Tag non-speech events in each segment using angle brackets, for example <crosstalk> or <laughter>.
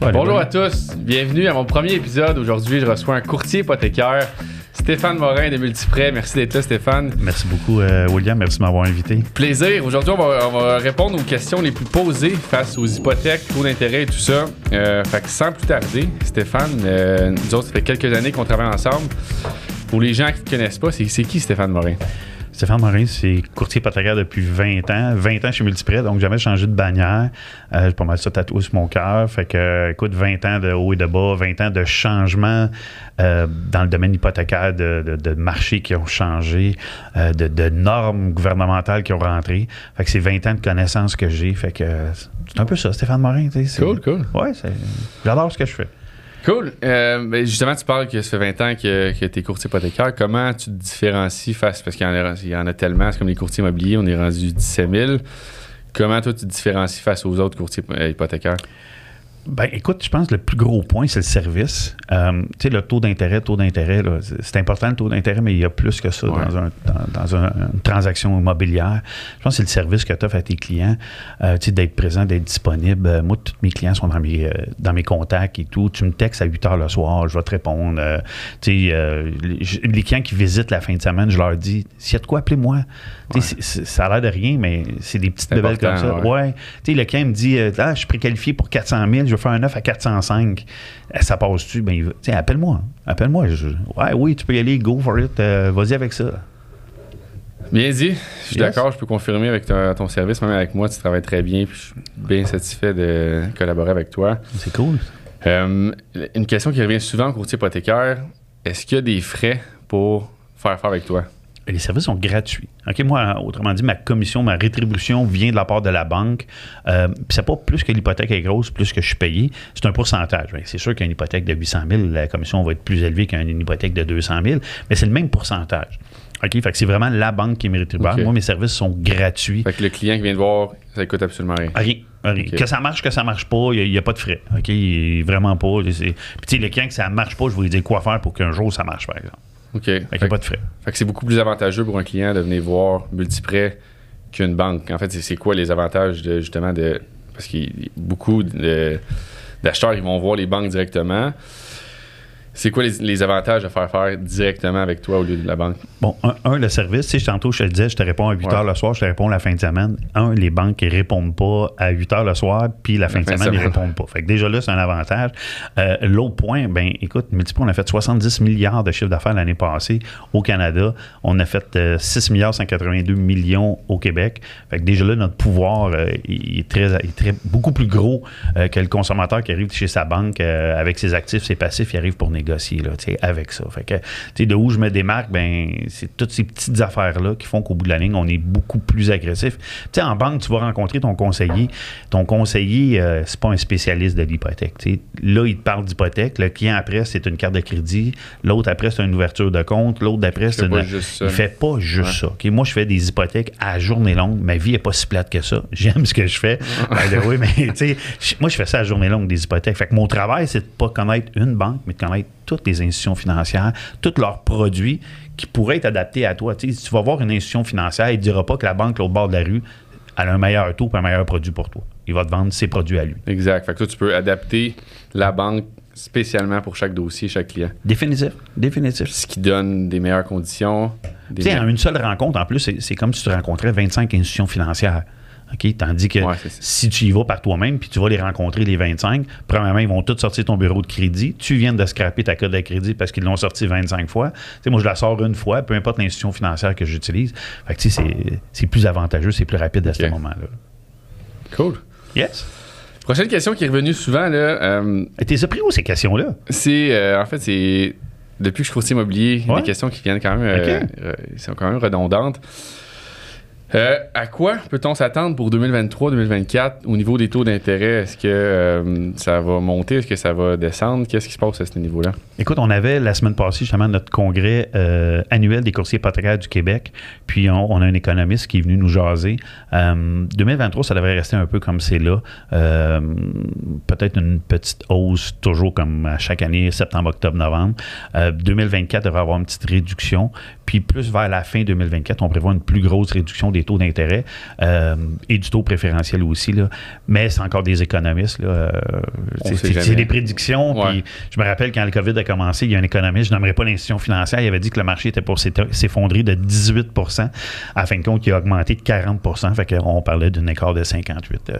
Bonjour à tous, bienvenue à mon premier épisode. Aujourd'hui, je reçois un courtier hypothécaire, Stéphane Morin de Multiprêt. Merci d'être là, Stéphane. Merci beaucoup, euh, William. Merci de m'avoir invité. Plaisir. Aujourd'hui, on va, on va répondre aux questions les plus posées face aux hypothèques, taux d'intérêt et tout ça. Euh, fait que sans plus tarder, Stéphane, euh, nous autres, ça fait quelques années qu'on travaille ensemble. Pour les gens qui ne connaissent pas, c'est qui Stéphane Morin? Stéphane Morin, c'est courtier hypothécaire depuis 20 ans. 20 ans chez Multiprêt, donc jamais changé de bannière. Euh, j'ai pas mal ça tatoué sur mon cœur. Fait que, écoute, 20 ans de haut et de bas, 20 ans de changement euh, dans le domaine hypothécaire, de, de, de marchés qui ont changé, euh, de, de normes gouvernementales qui ont rentré. Fait que c'est 20 ans de connaissances que j'ai. Fait que c'est un peu ça, Stéphane Morin. Cool, cool. Ouais, c'est- j'adore ce que je fais. Cool. Euh, ben, justement, tu parles que ça fait 20 ans que, que tu es courtier hypothécaire. Comment tu te différencies face, parce qu'il y, en a- il y en a tellement, c'est comme les courtiers immobiliers, on est rendu 17 000. Comment toi tu te différencies face aux autres courtiers euh, hypothécaires? Ben, écoute, je pense que le plus gros point, c'est le service. Euh, tu sais, le taux d'intérêt, taux d'intérêt, c'est important le taux d'intérêt, mais il y a plus que ça Ouais. dans, un- dans- dans un- une transaction immobilière. Je pense que c'est le service que tu offres à tes clients, euh, tu sais, d'être présent, d'être disponible. Euh, moi, tous mes clients sont dans mes, euh, dans mes contacts et tout. Tu me textes à 8 heures le soir, je vais te répondre. Tu sais, les, clients qui visitent la fin de semaine, je leur dis, s'il y a de quoi, appelez-moi. Tu sais, c'est- c'est- ça a l'air de rien, mais c'est des petites C'est bebelles comme ça. ouais. Ouais. Tu sais, le client me dit, ah, je suis préqualifié pour 400 000, je faire un offre à 405. Euh, Ça passe-tu? Ben, appelle-moi. Appelle-moi. Je- ouais, oui, tu peux y aller, go for it. euh, Vas-y avec ça. Bien dit. Je suis Yes. d'accord, je peux confirmer avec ton, ton service, même avec moi, tu travailles très bien, puis je suis bien satisfait de collaborer avec toi. C'est cool. Euh, une question qui revient souvent au courtier hypothécaire, est-ce qu'il y a des frais pour faire affaire avec toi? Les services sont gratuits. Moi, autrement dit, ma commission, ma rétribution vient de la part de la banque. Euh, c'est pas plus que l'hypothèque est grosse, plus que je suis payé. C'est un pourcentage. Ben, C'est sûr qu'une hypothèque de 800 000, la commission va être plus élevée qu'une hypothèque de 200 000, mais c'est le même pourcentage. OK, fait que c'est vraiment la banque qui est mes rétribuables. OK. Moi, mes services sont gratuits. Fait que le client qui vient de voir, ça coûte absolument rien. Rien. Que ça marche, que ça marche pas, il n'y a, pas de frais. OK? Vraiment pas. Puis, tu sais, le client que ça marche pas, je vais lui dire quoi faire pour qu'un jour ça marche, par exemple. OK. Fait Fait, qu'il n'y a pas de frais. fait que c'est beaucoup plus avantageux pour un client de venir voir Multiprêt qu'une banque. En fait, c'est- quoi les avantages de justement de. Parce qu'il y a beaucoup d'acheteurs qui vont voir les banques directement. C'est quoi les, les avantages de faire faire directement avec toi au lieu de la banque? Bon, un, un, le service, sais, tantôt, je te le disais, je te réponds à 8 Ouais. h le soir, je te réponds la fin de semaine. Un, les banques ne répondent pas à 8 h le soir, puis la fin, de semaine, ils ne répondent pas. Fait que déjà là, c'est un avantage. Euh, L'autre point, ben écoute, Multipro, on a fait 70 milliards de chiffre d'affaires l'année passée au Canada. On a fait euh, 6 milliards 182 millions au Québec. Fait que déjà là, notre pouvoir euh, il est, très, il est très, beaucoup plus gros euh, que le consommateur qui arrive chez sa banque avec ses actifs, ses passifs, il arrive pour négocier là, avec ça. Fait que, de où je me démarque, ben, c'est toutes ces petites affaires-là qui font qu'au bout de la ligne, on est beaucoup plus agressif. Tu sais, en banque, tu vas rencontrer ton conseiller. Ton conseiller, euh, c'est pas un spécialiste de l'hypothèque. Là, il te parle d'hypothèque. Le client après, c'est une carte de crédit. L'autre après, c'est une ouverture de compte. L'autre d'après, c'est une. Il fait pas juste ça. OK? Moi, je fais des hypothèques à journée longue. Ma vie est pas si plate que ça. <laughs> J'aime ce que je fais. The way, mais moi, je fais ça à journée longue, des hypothèques. Fait que mon travail, c'est de pas connaître une banque, mais de connaître toutes les institutions financières, tous leurs produits qui pourraient être adaptés à toi. Si tu vas voir une institution financière, il ne dira pas que la banque, au bord de la rue, elle a un meilleur taux et un meilleur produit pour toi. Il va te vendre ses produits à lui. Exact. Fait que toi, tu peux adapter la banque spécialement pour chaque dossier, chaque client. Définitif. Définitif. Ce qui donne des meilleures conditions. Des Tu sais, en une seule rencontre, en plus, c'est c'est comme si tu rencontrais 25 institutions financières. OK? Tandis que Ouais, si tu y vas par toi-même puis tu vas les rencontrer, les 25, premièrement, ils vont tous sortir ton bureau de crédit. Tu viens de scraper ta code de crédit parce qu'ils l'ont sorti 25 fois. Moi, je la sors une fois, peu importe l'institution financière que j'utilise. Fait que, c'est- c'est plus avantageux, c'est plus rapide à ce moment-là. Cool. Yes? Prochaine question qui est revenue souvent, là, euh, T'es surpris où ces questions-là? c'est. euh, en fait, c'est. Depuis que je suis courtier immobilier, il y a Ouais. des questions qui viennent quand même. euh, euh, sont quand même redondantes. Euh, à quoi peut-on s'attendre pour 2023-2024 au niveau des taux d'intérêt? Est-ce que euh, ça va monter? Est-ce que ça va descendre? Qu'est-ce qui se passe à ce niveau-là? Écoute, on avait la semaine passée justement notre congrès euh, annuel des courtiers hypothécaires du Québec. Puis on, on a un économiste qui est venu nous jaser. Euh, 2023, ça devrait rester un peu comme c'est là. Peut-être une petite hausse, toujours comme à chaque année, septembre, octobre, novembre. Euh, 2024 devrait avoir une petite réduction. Puis plus vers la fin 2024, on prévoit une plus grosse réduction des taux d'intérêt euh, et du taux préférentiel aussi. Là. Mais c'est encore des économistes. Là. c'est des prédictions. Puis je me rappelle quand le COVID a commencé, il y a un économiste, je n'aimerais pas l'institution financière, il avait dit que le marché était pour s'effondrer de 18 À fin de compte, il a augmenté de 40 Fait qu'on parlait d'un écart de 58.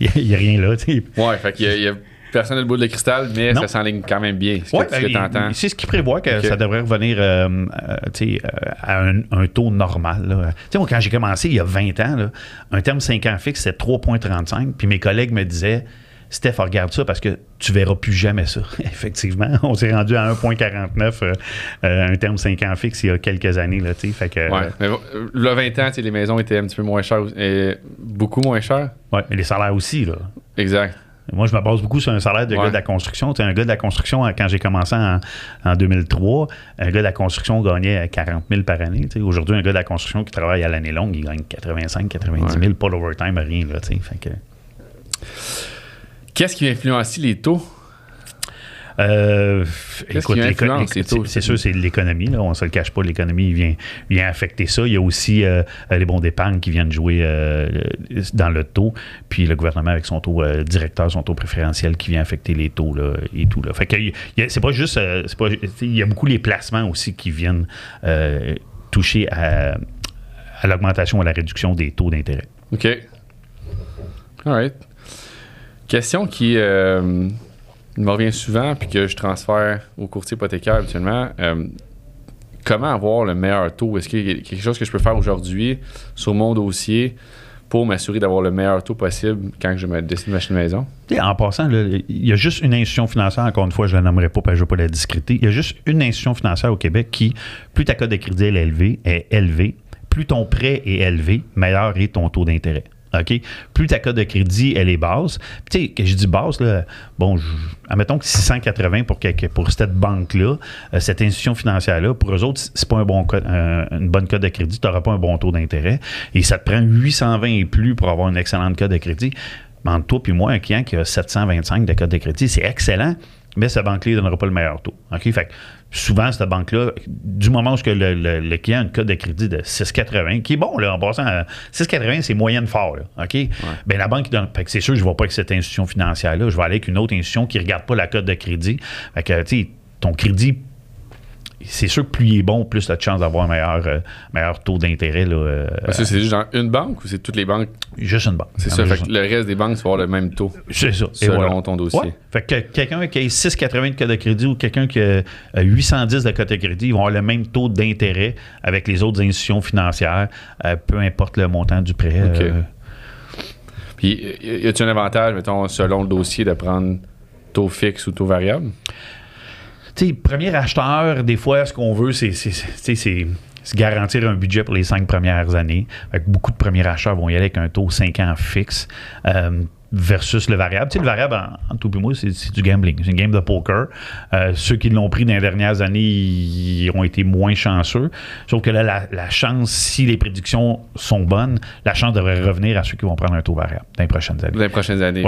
Il n'y a, rien là. Oui, fait qu'il y a Personne n'a le bout de cristal, mais ça s'enligne quand même bien. Ben, c'est ce qui prévoit que ça devrait revenir euh, euh, euh, à un, taux normal. Moi, quand j'ai commencé il y a 20 ans, un terme 5 ans fixe, c'était 3,35. Puis mes collègues me disaient Steph, regarde ça parce que tu verras plus jamais ça. <laughs> Effectivement, on s'est rendu à 1,49, un terme 5 ans fixe il y a quelques années. Là, fait que, mais là, 20 ans, les maisons étaient un petit peu moins chères, et beaucoup moins chères. Oui, mais les salaires aussi. Là. Exact. Moi, je me base beaucoup sur un salaire de gars de la construction. Un gars de la construction, quand j'ai commencé en, 2003, un gars de la construction gagnait 40 000 par année. Aujourd'hui, un gars de la construction qui travaille à l'année longue, il gagne 85 90 000, pas l'overtime, rien. Là, Qu'est-ce qui influence les taux? Euh, écoute, c'est sûr, c'est l'économie. On ne se le cache pas. L'économie vient, vient affecter ça. Il y a aussi euh, les bons d'épargne qui viennent jouer euh, dans le taux. Puis le gouvernement avec son taux directeur, son taux préférentiel qui vient affecter les taux là, et tout. Là. Fait que c'est pas juste. Pas, il y a beaucoup les placements aussi qui viennent toucher à, à l'augmentation ou à la réduction des taux d'intérêt. OK. All right. Question qui me revient souvent, puis que je transfère au courtier hypothécaire habituellement. Euh, comment avoir le meilleur taux? Est-ce qu'il y a quelque chose que je peux faire aujourd'hui sur mon dossier pour m'assurer d'avoir le meilleur taux possible quand je me décide une maison? en passant, il y a juste une institution financière, encore une fois, je ne la nommerai pas parce que je ne veux pas la discréter. Il y a juste une institution financière au Québec qui, plus ta cote de crédit est élevée, est élevée, plus ton prêt est élevé, meilleur est ton taux d'intérêt. OK? Plus ta cote de crédit, elle est basse. Tu sais, que je dis basse, là, bon, admettons que 680 pour, pour cette banque-là, euh, cette institution financière-là, pour eux autres, c'est pas un bon une bonne cote de crédit, tu n'auras pas un bon taux d'intérêt. Et ça te prend 820 et plus pour avoir une excellente cote de crédit. Mais entre toi et moi, un client qui a 725 de cote de crédit, c'est excellent, mais cette banque-là ne donnera pas le meilleur taux. OK? Fait souvent, cette banque-là, du moment où le, le, le, client a une cote de crédit de 6,80, qui est bon, là, en passant à 6,80, c'est moyenne fort, OK? Bien, la banque, donne, c'est sûr, je ne vais pas avec cette institution financière-là, je vais aller avec une autre institution qui ne regarde pas la cote de crédit. Fait que, tu sais, ton crédit c'est sûr que plus il est bon, plus tu as de chance d'avoir un meilleur, euh, meilleur taux d'intérêt. Euh, c'est juste dans une banque ou c'est toutes les banques? Juste une banque. C'est ça. Fait le reste des banques, vas avoir le même taux. C'est ça. Selon ton dossier. Fait que quelqu'un qui a 6,80 de code de crédit ou quelqu'un qui a 810 de code de crédit, ils vont avoir le même taux d'intérêt avec les autres institutions financières, euh, peu importe le montant du prêt. OK. Puis, y a-t-il un avantage, mettons, selon le dossier, de prendre taux fixe ou taux variable? Premier acheteur, des fois, ce qu'on veut, c'est garantir un budget pour les cinq premières années. beaucoup de premiers acheteurs vont y aller avec un taux 5 ans fixe. Euh, versus le variable. Tu sais, le variable, en, tout et moi, c'est du gambling. C'est une game de poker. Euh, ceux qui l'ont pris dans les dernières années, ils ont été moins chanceux. Sauf que là, la, chance, si les prédictions sont bonnes, la chance devrait revenir à ceux qui vont prendre un taux variable dans les prochaines années. Dans les prochaines années.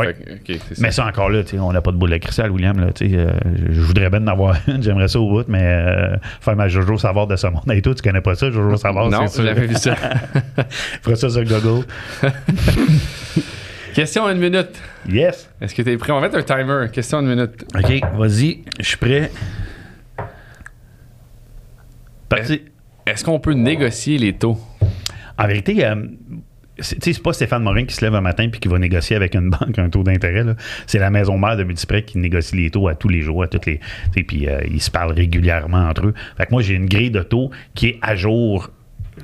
mais ça encore là, on n'a pas de boule de cristal, William. Là, euh, je voudrais bien en avoir <laughs> une, j'aimerais ça au bout, mais euh, faire ma Jojo savoir de ce monde et tout, tu connais pas ça, Jojo savoir. Non, j'ai jamais vu ça. <laughs> Ferais ça sur Google. <laughs> Question une minute. Yes. Est-ce que tu es prêt? On va mettre un timer. Question une minute. OK, vas-y. Je suis prêt. Parti. Est-ce qu'on peut négocier les taux? En vérité, euh, c'est pas Stéphane Morin qui se lève un matin puis qui va négocier avec une <laughs> banque un taux d'intérêt. C'est la maison mère de Multiprêt qui négocie les taux à tous les jours, à toutes les. Puis euh, ils se parlent régulièrement entre eux. Fait que moi, j'ai une grille de taux qui est à jour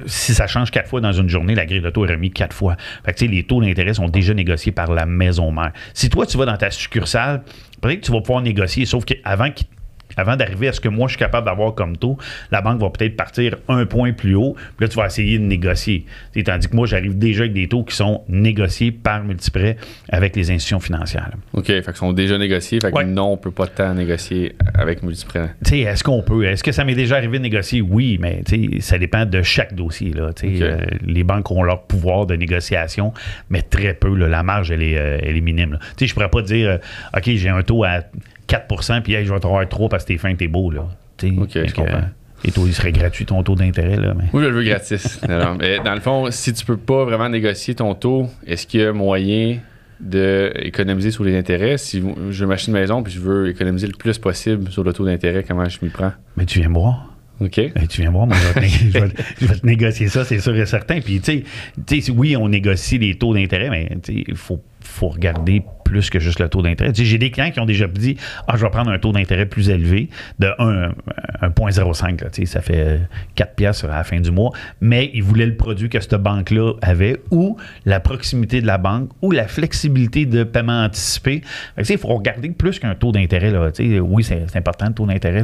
si ça change quatre fois dans une journée, la grille de taux est remise quatre fois. Fait que, les taux d'intérêt sont déjà négociés par la maison mère. Si toi, tu vas dans ta succursale, peut-être que tu vas pouvoir négocier, sauf qu'avant qu'il avant d'arriver à ce que moi je suis capable d'avoir comme taux, la banque va peut-être partir un point plus haut, puis là tu vas essayer de négocier. tandis que moi j'arrive déjà avec des taux qui sont négociés par multiprêt avec les institutions financières. OK, fait qu'ils sont déjà négociés, fait que non, on peut pas tant négocier avec multiprêt. Tu est-ce qu'on peut? Est-ce que ça m'est déjà arrivé de négocier? Oui, mais ça dépend de chaque dossier. Là, euh, les banques ont leur pouvoir de négociation, mais très peu. la marge, elle est, euh, elle est minime. Je ne pourrais pas dire, euh, OK, j'ai un taux à 4% puis hey, je vais te avoir 3 parce que t'es fin, t'es beau. Là. OK, je comprends. Et toi, il serait gratuit ton taux d'intérêt, là. Mais... Oui, je le veux gratis. <laughs> mais dans le fond, si tu peux pas vraiment négocier ton taux, est-ce qu'il y a moyen d'économiser sur les intérêts? Si je m'achète une maison puis je veux économiser le plus possible sur le taux d'intérêt, comment je m'y prends? Mais tu viens me voir. OK. tu viens voir, moi, <laughs> je, vais te, négocier ça, c'est sûr et certain. Puis, tu sais, oui, on négocie les taux d'intérêt, mais il faut, faut regarder plus que juste le taux d'intérêt. j'ai des clients qui ont déjà dit Ah, je vais prendre un taux d'intérêt plus élevé de 1,05. Ça fait 4 pièces à la fin du mois. Mais ils voulaient le produit que cette banque-là avait ou la proximité de la banque ou la flexibilité de paiement anticipé. Il faut regarder plus qu'un taux d'intérêt. Oui, c'est important le taux d'intérêt,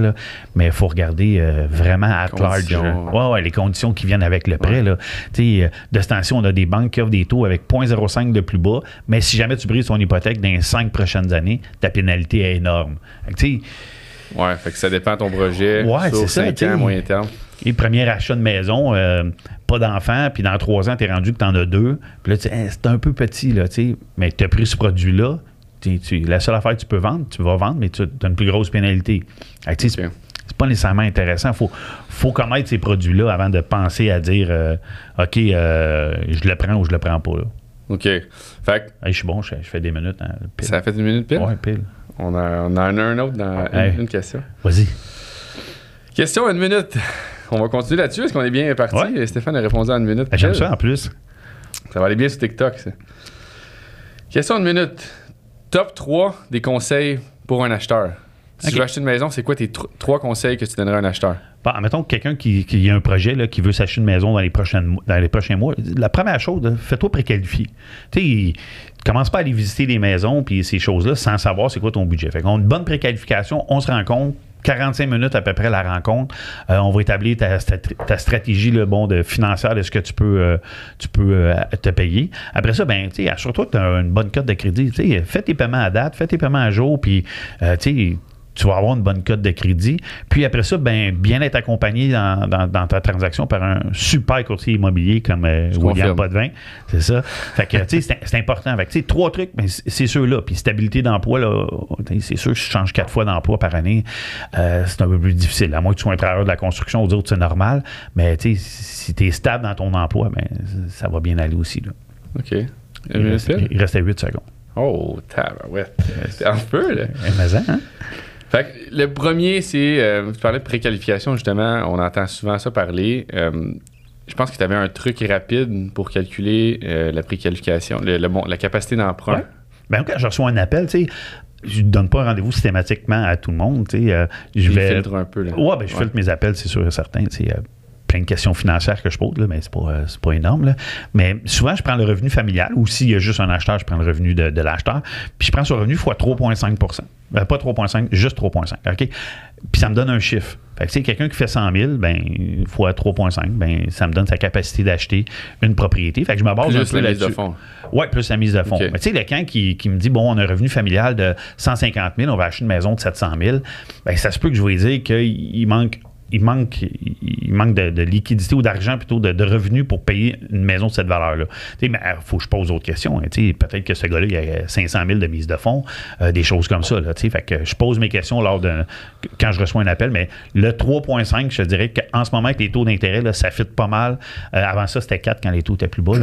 mais il faut regarder euh, vraiment à large. Ouais, les conditions qui viennent avec le prêt. Là. de ce temps-ci, on a des banques qui offrent des taux avec 0,05 de plus bas. Mais si jamais tu brises ton hypothèque, dans les cinq prochaines années, ta pénalité est énorme. Oui, ouais, fait que ça dépend de ton projet ouais, sur 5 ans, moyen terme. Et premier achat de maison, euh, pas d'enfant, puis dans trois ans, tu es rendu que tu en as deux. Puis là, tu c'est un peu petit, là, mais tu as pris ce produit-là. la seule affaire que tu peux vendre, tu vas vendre, mais tu as une plus grosse pénalité. C'est pas nécessairement intéressant. Il faut, faut connaître ces produits-là avant de penser à dire euh, OK, euh, je le prends ou je le prends pas. Là. OK. Fait je suis bon, je, fais des minutes. Hein, Ça a fait une minute pile? Oui, pile. On, a, on a un, autre dans une, question. Vas-y. Question une minute. On va continuer là-dessus. Est-ce qu'on est bien parti? Stéphane a répondu en une minute. J'aime ça en plus. Ça va aller bien sur TikTok, ça. Question une minute. Top 3 des conseils pour un acheteur. Si tu veux acheter une maison, c'est quoi tes trois conseils que tu donnerais à un acheteur? Bah, mettons quelqu'un qui, qui, a un projet, là, qui veut s'acheter une maison dans les, prochaines, dans les prochains mois, la première chose, fais-toi préqualifier. Tu sais, commence pas à aller visiter des maisons puis ces choses-là sans savoir c'est quoi ton budget. Fait qu'on a une bonne préqualification, on se rend compte, 45 minutes à peu près la rencontre. Euh, on va établir ta, ta, stratégie le bon, de financière de ce que tu peux, euh, tu peux euh, te payer. Après ça, ben, assure-toi que tu as une bonne cote de crédit. Fais tes paiements à date, fais tes paiements à jour, puis tu vas avoir une bonne cote de crédit. Puis après ça, ben, bien être accompagné dans, ta transaction par un super courtier immobilier comme euh, William Potvin. C'est ça. Fait que, <laughs> tu sais, c'est important. Fait que, tu sais, trois trucs, mais c'est ceux-là. Puis stabilité d'emploi, là, c'est sûr que je change quatre fois d'emploi par année, euh, c'est un peu plus difficile. À moins que tu sois un travailleur de la construction, ou d'autres, c'est normal. Mais, tu sais, si tu es stable dans ton emploi, ben, ça va bien aller aussi, là. OK. Il, reste, il restait 8 secondes. Oh, tabarouette. C'est un peu, là. hein? Le premier, c'est. Euh, tu parlais de préqualification, justement. On entend souvent ça parler. Euh, je pense que tu avais un truc rapide pour calculer euh, la préqualification, le, la capacité d'emprunt. Ben, quand je reçois un appel, tu sais, je ne donne pas un rendez-vous systématiquement à tout le monde. Tu sais, je vais. filtre un peu. Là. Ouais, ben, je filtre mes appels, c'est sûr et certain. Tu sais, plein de questions financières que je pose, là, mais c'est pas, pas énorme. Là. Mais souvent, je prends le revenu familial ou s'il y a juste un acheteur, je prends le revenu de, de l'acheteur. Puis je prends ce revenu fois 3,5% ben, pas 3,5, juste 3,5. OK? Puis ça me donne un chiffre. Fait que, quelqu'un qui fait 100 000, ben, fois 3,5, ben, ça me donne sa capacité d'acheter une propriété. Fait que je me base plus un peu la mise de fonds. Oui, plus la mise de fonds. Mais tu sais, quelqu'un qui, qui me dit, bon, on a un revenu familial de 150 000, on va acheter une maison de 700 000, ben, ça se peut que je vais dire qu'il manque il manque, il manque de, liquidité ou d'argent plutôt de, revenus pour payer une maison de cette valeur-là. Il faut que je pose d'autres questions. Hein, peut-être que ce gars-là, il a 500 000 de mise de fonds, euh, des choses comme ça. Là, fait que je pose mes questions lors de quand je reçois un appel, mais le 3,5, je dirais qu'en ce moment, avec les taux d'intérêt, ça fit pas mal. Euh, avant ça, c'était 4 quand les taux étaient plus bas.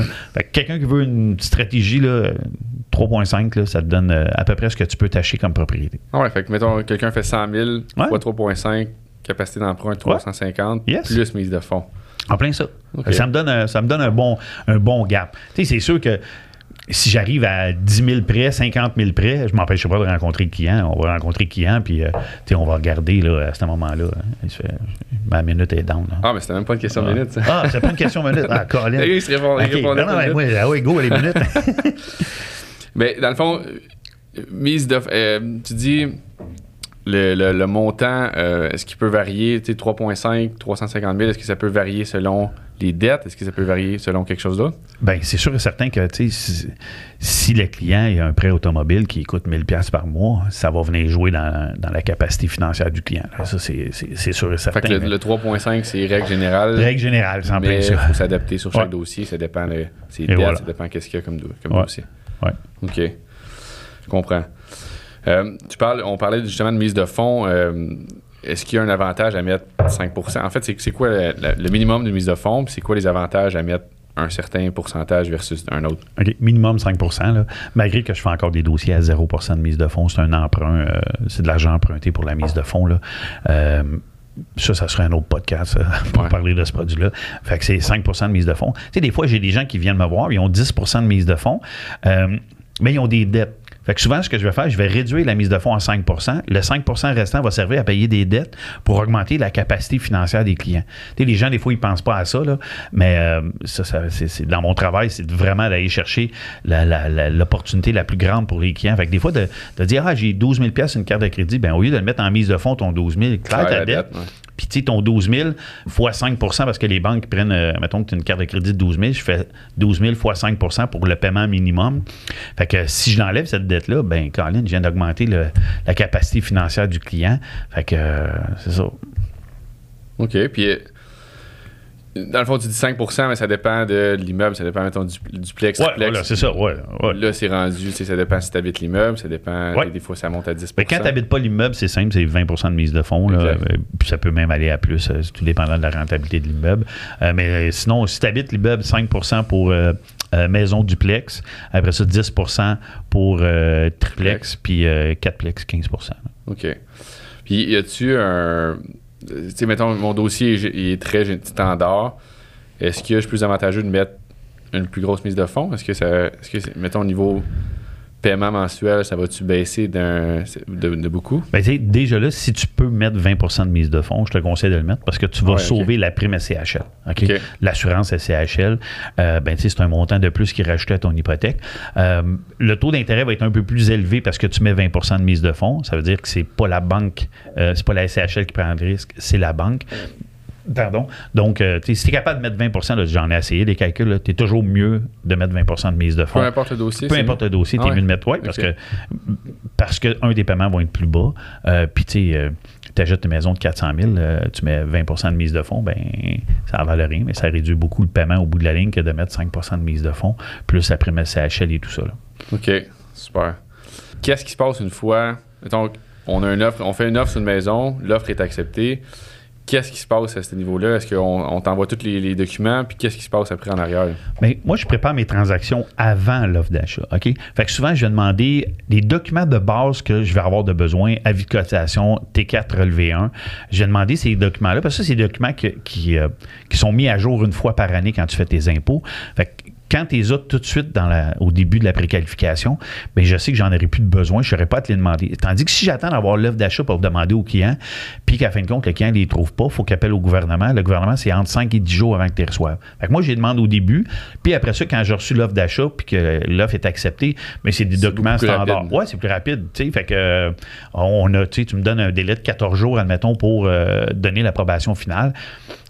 quelqu'un qui veut une stratégie, 3,5, ça te donne euh, à peu près ce que tu peux tâcher comme propriété. Ouais, fait que mettons, quelqu'un fait 100 000 fois 3,5 capacité d'emprunt 350, plus mise de fonds. En plein ça. Ça, me donne un, ça me donne un bon, un bon gap. Tu sais, c'est sûr que si j'arrive à 10 000 prêts, 50 000 prêts, je ne m'empêcherai pas de rencontrer le client. On va rencontrer le client, puis euh, on va regarder là, à ce moment-là. Hein. ma minute est down. Ah, mais c'était même pas une question de minute. Ah, c'est pas une question de minute. Ah, <laughs> Colin. il se répond, okay. non, non, mais, ah oui, go, les minutes. <laughs> mais dans le fond, mise de. Euh, tu dis le, montant, euh, est-ce qu'il peut varier, 3,5, 350 000, est-ce que ça peut varier selon les dettes? Est-ce que ça peut varier selon quelque chose d'autre? Bien, c'est sûr et certain que si, si, le client a un prêt automobile qui coûte 1000 par mois, ça va venir jouer dans, la capacité financière du client. ça, c'est sûr et certain. Fait que le, 3,5, c'est règle générale. Règle générale, plein ça. Il faut s'adapter sur chaque dossier. Ça dépend de ses dettes, ça dépend qu'est-ce qu'il y a comme, dossier. Oui. OK. Je comprends. Euh, tu parles, on parlait justement de mise de fonds. Euh, est-ce qu'il y a un avantage à mettre 5% En fait, c'est quoi le minimum de mise de fonds, puis c'est quoi les avantages à mettre un certain pourcentage versus un autre? OK. Minimum 5% Malgré que je fais encore des dossiers à 0% de mise de fonds, c'est un emprunt, euh, c'est de l'argent emprunté pour la mise de fonds. Là. Euh, ça, ça serait un autre podcast euh, pour parler de ce produit-là. Fait que c'est 5% de mise de fonds. Tu sais, des fois, j'ai des gens qui viennent me voir, ils ont 10% de mise de fonds, mais ils ont des dettes. Fait que souvent, ce que je vais faire, je vais réduire la mise de fonds à 5% Le 5% restant va servir à payer des dettes pour augmenter la capacité financière des clients. Les gens, des fois, ils ne pensent pas à ça, là, mais euh, ça, c'est, dans mon travail, c'est vraiment d'aller chercher l'opportunité la, plus grande pour les clients. Fait que des fois, de, dire, ah, j'ai 12 000 une carte de crédit, ben au lieu de le mettre en mise de fonds, ton 12 000, claire ta dette. Puis, tu sais, ton 12 000 fois 5 parce que les banques prennent, euh, mettons que tu as une carte de crédit de 12 000, je fais 12 000 fois 5 pour le paiement minimum. Fait que si je l'enlève, cette dette-là, ben, Colin, je viens d'augmenter la capacité financière du client. Fait que, euh, c'est ça. OK. Puis, dans le fond, tu dis 5% mais ça dépend de l'immeuble, ça dépend, mettons, du duplex. Ouais, voilà, c'est ça, ouais, Là, c'est rendu, ça dépend si tu habites l'immeuble, ça dépend, des fois, ça monte à 10 Mais quand tu n'habites pas l'immeuble, c'est simple, c'est 20% de mise de fonds. Là, euh, puis ça peut même aller à plus, euh, tout dépendant de la rentabilité de l'immeuble. Euh, mais sinon, si tu habites l'immeuble, 5% pour maison duplex, après ça, 10% pour triplex, puis 4plex, 15% OK. Puis, y a-tu un tu sais, mettons, mon dossier est très standard. Est-ce que je suis plus avantageux de mettre une plus grosse mise de fonds? Est-ce que ça, est-ce que, mettons, au niveau paiement mensuel, ça va-tu baisser de, de, beaucoup? Ben, déjà là, si tu peux mettre 20% de mise de fonds, je te conseille de le mettre parce que tu vas sauver la prime SCHL. L'assurance SCHL, euh, ben, c'est un montant de plus qui rajoute à ton hypothèque. Euh, le taux d'intérêt va être un peu plus élevé parce que tu mets 20% de mise de fonds. Ça veut dire que c'est pas la banque, euh, c'est pas la SCHL qui prend le risque, c'est la banque. Pardon. Donc, euh, si tu es capable de mettre 20% j'en ai essayé les calculs, tu es toujours mieux de mettre 20% de mise de fonds. Peu importe le dossier. Peu importe le dossier, tu es mieux de mettre, oui, parce que parce que un des paiements vont être plus bas. Euh, puis, tu sais, euh, tu achètes une maison de 400 000, tu mets 20% de mise de fonds, ben ça ne valait rien, mais ça réduit beaucoup le paiement au bout de la ligne que de mettre 5% de mise de fonds, plus la prime SCHL et tout ça. OK, super. Qu'est-ce qui se passe une fois, donc, on a une offre, on fait une offre sur une maison, l'offre est acceptée qu'est-ce qui se passe à ce niveau-là? Est-ce qu'on t'envoie tous les, documents, puis qu'est-ce qui se passe après en arrière? Mais moi, je prépare mes transactions avant l'offre d'achat. OK? Fait que souvent, je vais demander les documents de base que je vais avoir de besoin, avis de cotisation, T4 relevé 1. Je vais demander ces documents-là, parce que c'est des documents qui, euh, qui, sont mis à jour une fois par année quand tu fais tes impôts. Fait que quand tu les as tout de suite dans la, au début de la préqualification, bien, je sais que j'en aurai plus de besoin, je ne saurais pas à te les demander. Tandis que si j'attends d'avoir l'offre d'achat pour demander au client, puis qu'à fin de compte, le client ne les trouve pas, il faut qu'il appelle au gouvernement. Le gouvernement, c'est entre 5 et 10 jours avant que tu les reçoives. Fait que moi, j'ai demandé au début, puis après ça, quand j'ai reçu l'offre d'achat, puis que l'offre est acceptée, mais c'est des documents standards. Oui, c'est plus rapide. Fait que, euh, on a, tu me donnes un délai de 14 jours, admettons, pour euh, donner l'approbation finale.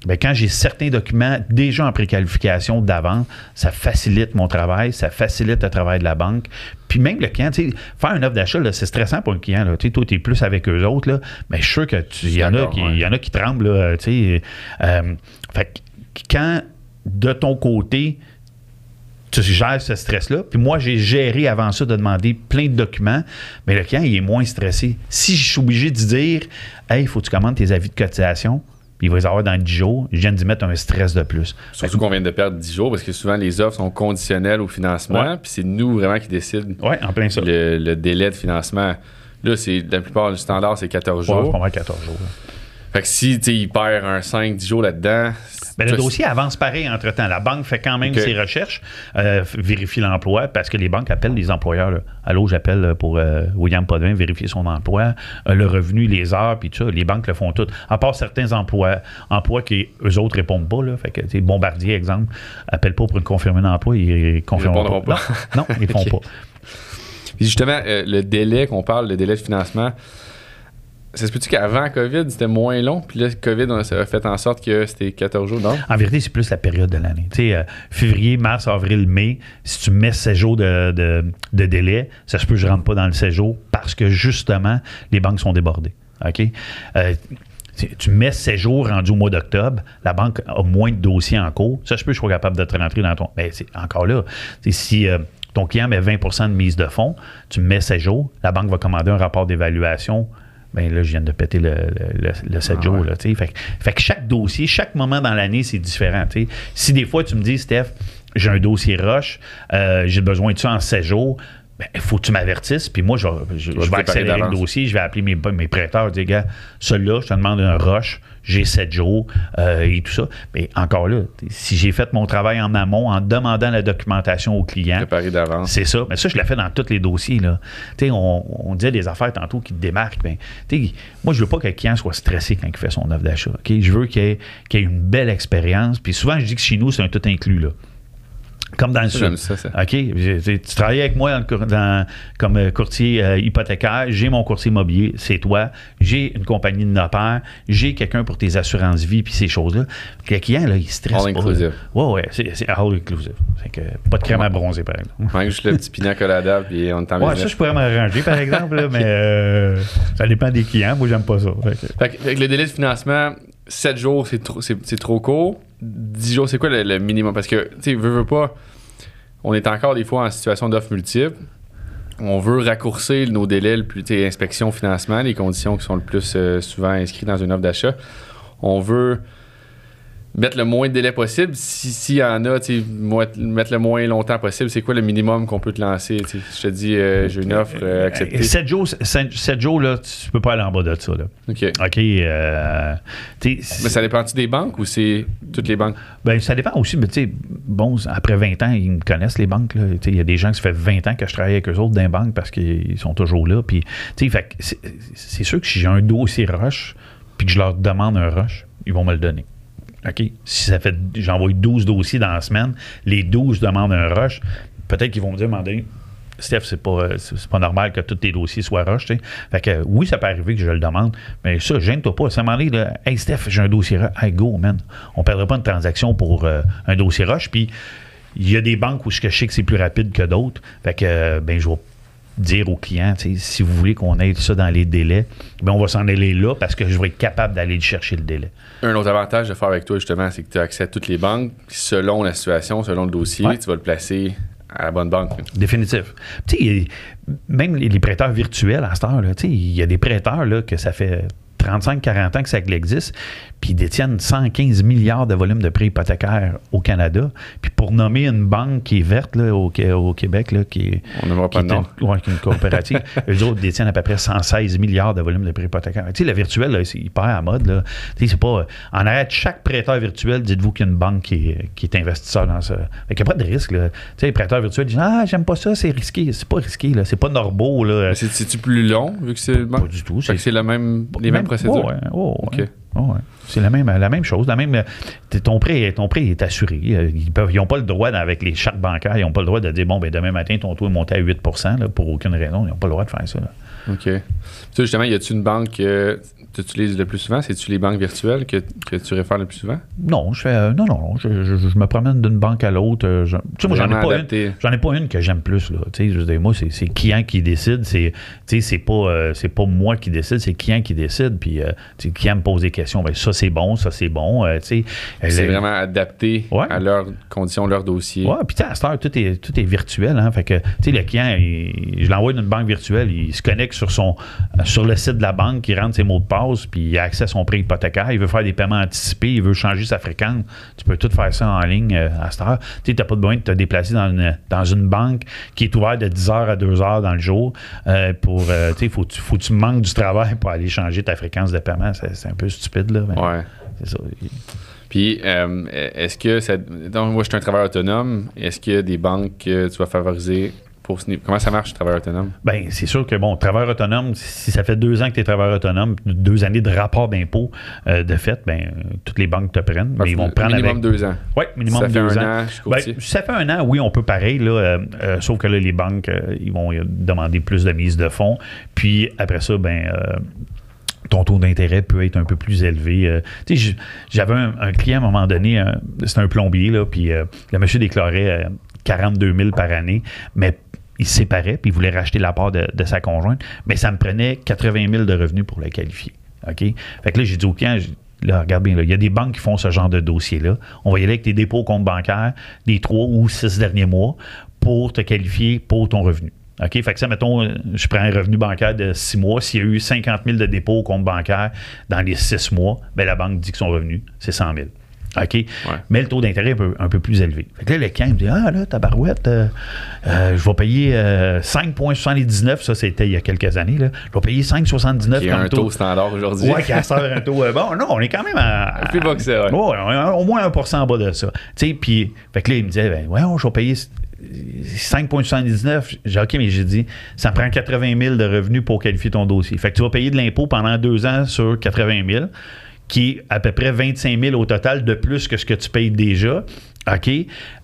Bien, quand j'ai certains documents déjà en préqualification d'avant, ça facilite mon travail, ça facilite le travail de la banque. Puis même le client, faire une offre d'achat, c'est stressant pour un client. Là. Toi, tu es plus avec eux autres, là, mais je suis sûr qu'il y, en a qui, y en a qui tremblent. Là, euh, fait quand de ton côté, tu gères ce stress-là. Puis moi, j'ai géré avant ça de demander plein de documents, mais le client, il est moins stressé. Si je suis obligé de dire, hey, il faut que tu commandes tes avis de cotisation, il va les avoir dans 10 jours. Je viens d'y mettre un stress de plus. Surtout qu'on vient de perdre 10 jours parce que souvent les offres sont conditionnelles au financement. Puis c'est nous vraiment qui décident ouais, en plein ça. Le, délai de financement. Là, c'est la plupart du standard, c'est 14 jours. Ouais, 14 jours. Fait que si il perd un 5-10 jours là-dedans. Ben, le dossier avance pareil entre-temps. La banque fait quand même ses recherches, euh, vérifie l'emploi, parce que les banques appellent les employeurs. Allô, j'appelle pour euh, William Podvin vérifier son emploi, euh, le revenu, les heures, puis tout ça. Les banques le font tout. À part certains emplois, emplois qui, eux autres, répondent pas. Là. Fait que, Bombardier, exemple, appelle pas pour une confirmer un emploi, ils confirmeront pas. pas. Non, ils ne font <laughs> pas. justement, le délai qu'on parle, le délai de financement, ça se peut-tu qu'avant COVID, c'était moins long, puis là, COVID, ça a fait en sorte que c'était 14 jours, non? En vérité, c'est plus la période de l'année. Tu sais, euh, février, mars, avril, mai, si tu mets 16 jours de, délai, ça se peut que je ne rentre pas dans le 16 jours parce que justement, les banques sont débordées. OK? Euh, tu mets 16 jours rendus au mois d'octobre, la banque a moins de dossiers en cours, ça peut que je sois capable de te rentrer dans ton. Mais c'est encore là. Si euh, ton client met 20% de mise de fonds, tu mets 16 jours, la banque va commander un rapport d'évaluation ben là, je viens de péter le, le, 7 ah jours. Là, fait, fait, que chaque dossier, chaque moment dans l'année, c'est différent. Si des fois, tu me dis, Steph, j'ai un dossier rush, euh, j'ai besoin de ça en 7 jours, il ben, faut que tu m'avertisses. Puis moi, je, vais accélérer le dossier, je vais appeler mes, mes prêteurs, dire, gars, celui-là, je te demande un rush, j'ai sept jours euh, et tout ça. Mais encore là, si j'ai fait mon travail en amont en demandant la documentation au client. d'avance. C'est ça. Mais ça, je l'ai fait dans tous les dossiers. Là. On, on disait des affaires tantôt qui te démarquent. Ben, moi, je veux pas que le client soit stressé quand il fait son offre d'achat. Je veux qu'il ait, ait, une belle expérience. Puis souvent, je dis que chez nous, c'est un tout inclus. Là. Comme dans le sud. OK. Tu travailles avec moi comme euh, courtier euh, hypothécaire. J'ai mon courtier immobilier, c'est toi. J'ai une compagnie de notaire. J'ai quelqu'un pour tes assurances vie puis ces choses-là. Le client, là, il stresse. All inclusive. Oui, oui, c'est all inclusive. que pas de crème à bronzer, par exemple. Manque juste le petit <laughs> pina colada puis on t'en Ouais, ça, je pourrais m'arranger, par <laughs> exemple, mais euh, ça dépend des clients. Moi, j'aime pas ça. Fait le délai de financement, 7 jours, c'est trop, trop court. 10 jours, c'est quoi le, minimum? Parce que, tu sais, veux, pas, on est encore des fois en situation d'offre multiple. On veut raccourcir nos délais, le plus, inspection, financement, les conditions qui sont le plus euh, souvent inscrites dans une offre d'achat. On veut mettre le moins de délai possible. S'il y en a, mettre le moins longtemps possible, c'est quoi le minimum qu'on peut te lancer? Je te dis, euh, j'ai une offre euh, acceptée. 7 jours, 7, jours, là, tu peux pas aller en bas de ça. Là. OK. OK. Euh, mais ça dépend-tu des banques ou c'est toutes les banques? Ben, ça dépend aussi. Mais tu sais, bon, après 20 ans, ils me connaissent, les banques. Il y a des gens qui ça fait 20 ans que je travaille avec eux autres dans les banques parce qu'ils sont toujours là. Puis, c'est sûr que si j'ai un dossier rush puis que je leur demande un rush, ils vont me le donner. OK, si ça fait, j'envoie 12 dossiers dans la semaine, les 12 demandent un rush, peut-être qu'ils vont me dire, demander, Steph, c'est pas, c'est pas normal que tous tes dossiers soient rush. Fait que oui, ça peut arriver que je le demande, mais ça, gêne-toi pas. Ça m'en est de Hey Steph, j'ai un dossier rush. Hey, go, man. On perdra pas une transaction pour euh, un dossier rush. Puis il y a des banques où je sais que c'est plus rapide que d'autres. Fait que ben je vais dire aux clients, si vous voulez qu'on aide ça dans les délais, ben on va s'en aller là parce que je vais être capable d'aller chercher le délai. Un autre avantage de faire avec toi, justement, c'est que tu as accès à toutes les banques. Selon la situation, selon le dossier, tu vas le placer à la bonne banque. Définitif. Tu même les prêteurs virtuels à cette heure, il y a des prêteurs là, que ça fait 35-40 ans que ça existe, puis ils détiennent 115 milliards de volume de prêts hypothécaires au Canada. Puis pour nommer une banque qui est verte là, au, au, Québec, là, qui, est, On ne pas. Une, une coopérative, <laughs> eux autres détiennent à peu près 116 milliards de volume de prêts hypothécaires. Tu sais, le virtuel, c'est hyper à mode. Là. Tu sais, c'est pas... En arrêt de chaque prêteur virtuel, dites-vous qu'il y a une banque qui est, qui est investisseur dans ça. Il n'y a pas de risque. Là. Tu sais, les prêteurs virtuels disent « Ah, j'aime pas ça, c'est risqué. » C'est pas risqué. Là. C'est pas normal. Là. C'est-tu plus long, vu que c'est... Pas du tout. C'est même, les mêmes procédures? ouais, ouais. C'est la même, la même chose. La même, ton, prêt, ton prêt est assuré. Euh, ils n'ont pas le droit, avec les chartes bancaires, ils n'ont pas le droit de dire bon, ben, demain matin, ton taux est monté à 8% pour aucune raison. Ils n'ont pas le droit de faire ça. OK. Justement, y a-t-il une banque que tu utilises le plus souvent? C'est-tu les banques virtuelles que, que, tu réfères le plus souvent? Non, je fais. Euh, non, non, je, je, me promène d'une banque à l'autre. Euh, tu sais, moi, j'en ai, pas une, j'en ai pas une que j'aime plus. Là. Tu sais, moi, c'est, c'est client qui décide. C'est, c'est, pas, euh, c'est pas moi qui décide, c'est client qui décide. Puis, le client me pose des questions. Ben, ça, c'est bon, ça, c'est bon. c'est vraiment adapté à leurs conditions, leur dossier. Oui, puis, à cette heure, tout est, tout est virtuel. Hein, fait que, le client, je l'envoie d'une banque virtuelle, il se connecte sur, son, sur le site de la banque, il rentre ses mots de passe, puis il a accès à son prêt hypothécaire, il veut faire des paiements anticipés, il veut changer sa fréquence. Tu peux tout faire ça en ligne euh, à cette heure. Tu n'as pas besoin de te déplacer dans une, dans une banque qui est ouverte de 10h à 2h dans le jour euh, pour, euh, tu sais, faut, faut que tu manques du travail pour aller changer ta fréquence de paiement. C'est un peu stupide, là. ouais. C'est ça. Puis, est-ce que ça. Donc, moi, je suis un travailleur autonome. Est-ce qu'il y a des banques que tu vas favoriser Comment ça marche, travailleur autonome? Bien, c'est sûr que, bon, travailleur autonome, si ça fait deux ans que tu es travailleur autonome, deux années de rapport d'impôt euh, de fait, ben, toutes les banques te prennent. mais ils vont prendre minimum deux ans. Oui, minimum deux ans. ben, ça fait un an, oui, on peut pareil, là, euh, euh, sauf que là, les banques, ils vont demander plus de mise de fonds. Puis après ça, ben ton taux d'intérêt peut être un peu plus élevé. J'avais un, client à un moment donné, c'était un plombier, là, puis le monsieur déclarait 42 000 par année, mais il se séparait, puis il voulait racheter la part de, sa conjointe, mais ça me prenait 80 000 de revenus pour le qualifier. OK? Fait que là, j'ai dit au client, là, regarde bien, il y a des banques qui font ce genre de dossier-là. On va y aller avec tes dépôts au compte bancaire des trois ou six derniers mois pour te qualifier pour ton revenu. OK? Fait que ça, mettons, je prends un revenu bancaire de 6 mois. S'il y a eu 50 000 de dépôt au compte bancaire dans les 6 mois, ben la banque dit que son revenu, c'est 100 000. OK? Mais le taux d'intérêt est un peu, plus élevé. Fait que là, le camp me dit Ah, là, ta barouette, euh, euh, je vais payer 5,79. Euh, ça, c'était il y a quelques années. Là. Je vais payer 5,79 Qui un taux. standard aujourd'hui. Oui, qui a un taux. bon, non, on est quand même à. <laughs> plus bas que ça, ouais. au moins 1% en bas de ça. Tu sais, puis, fait que là, il me disait ben, Ouais, je vais payer 5,79. J'ai OK, mais j'ai dit, ça prend 80 000 de revenus pour qualifier ton dossier. Fait que tu vas payer de l'impôt pendant deux ans sur 80 000 qui est à peu près 25 000 au total de plus que ce que tu payes déjà. OK?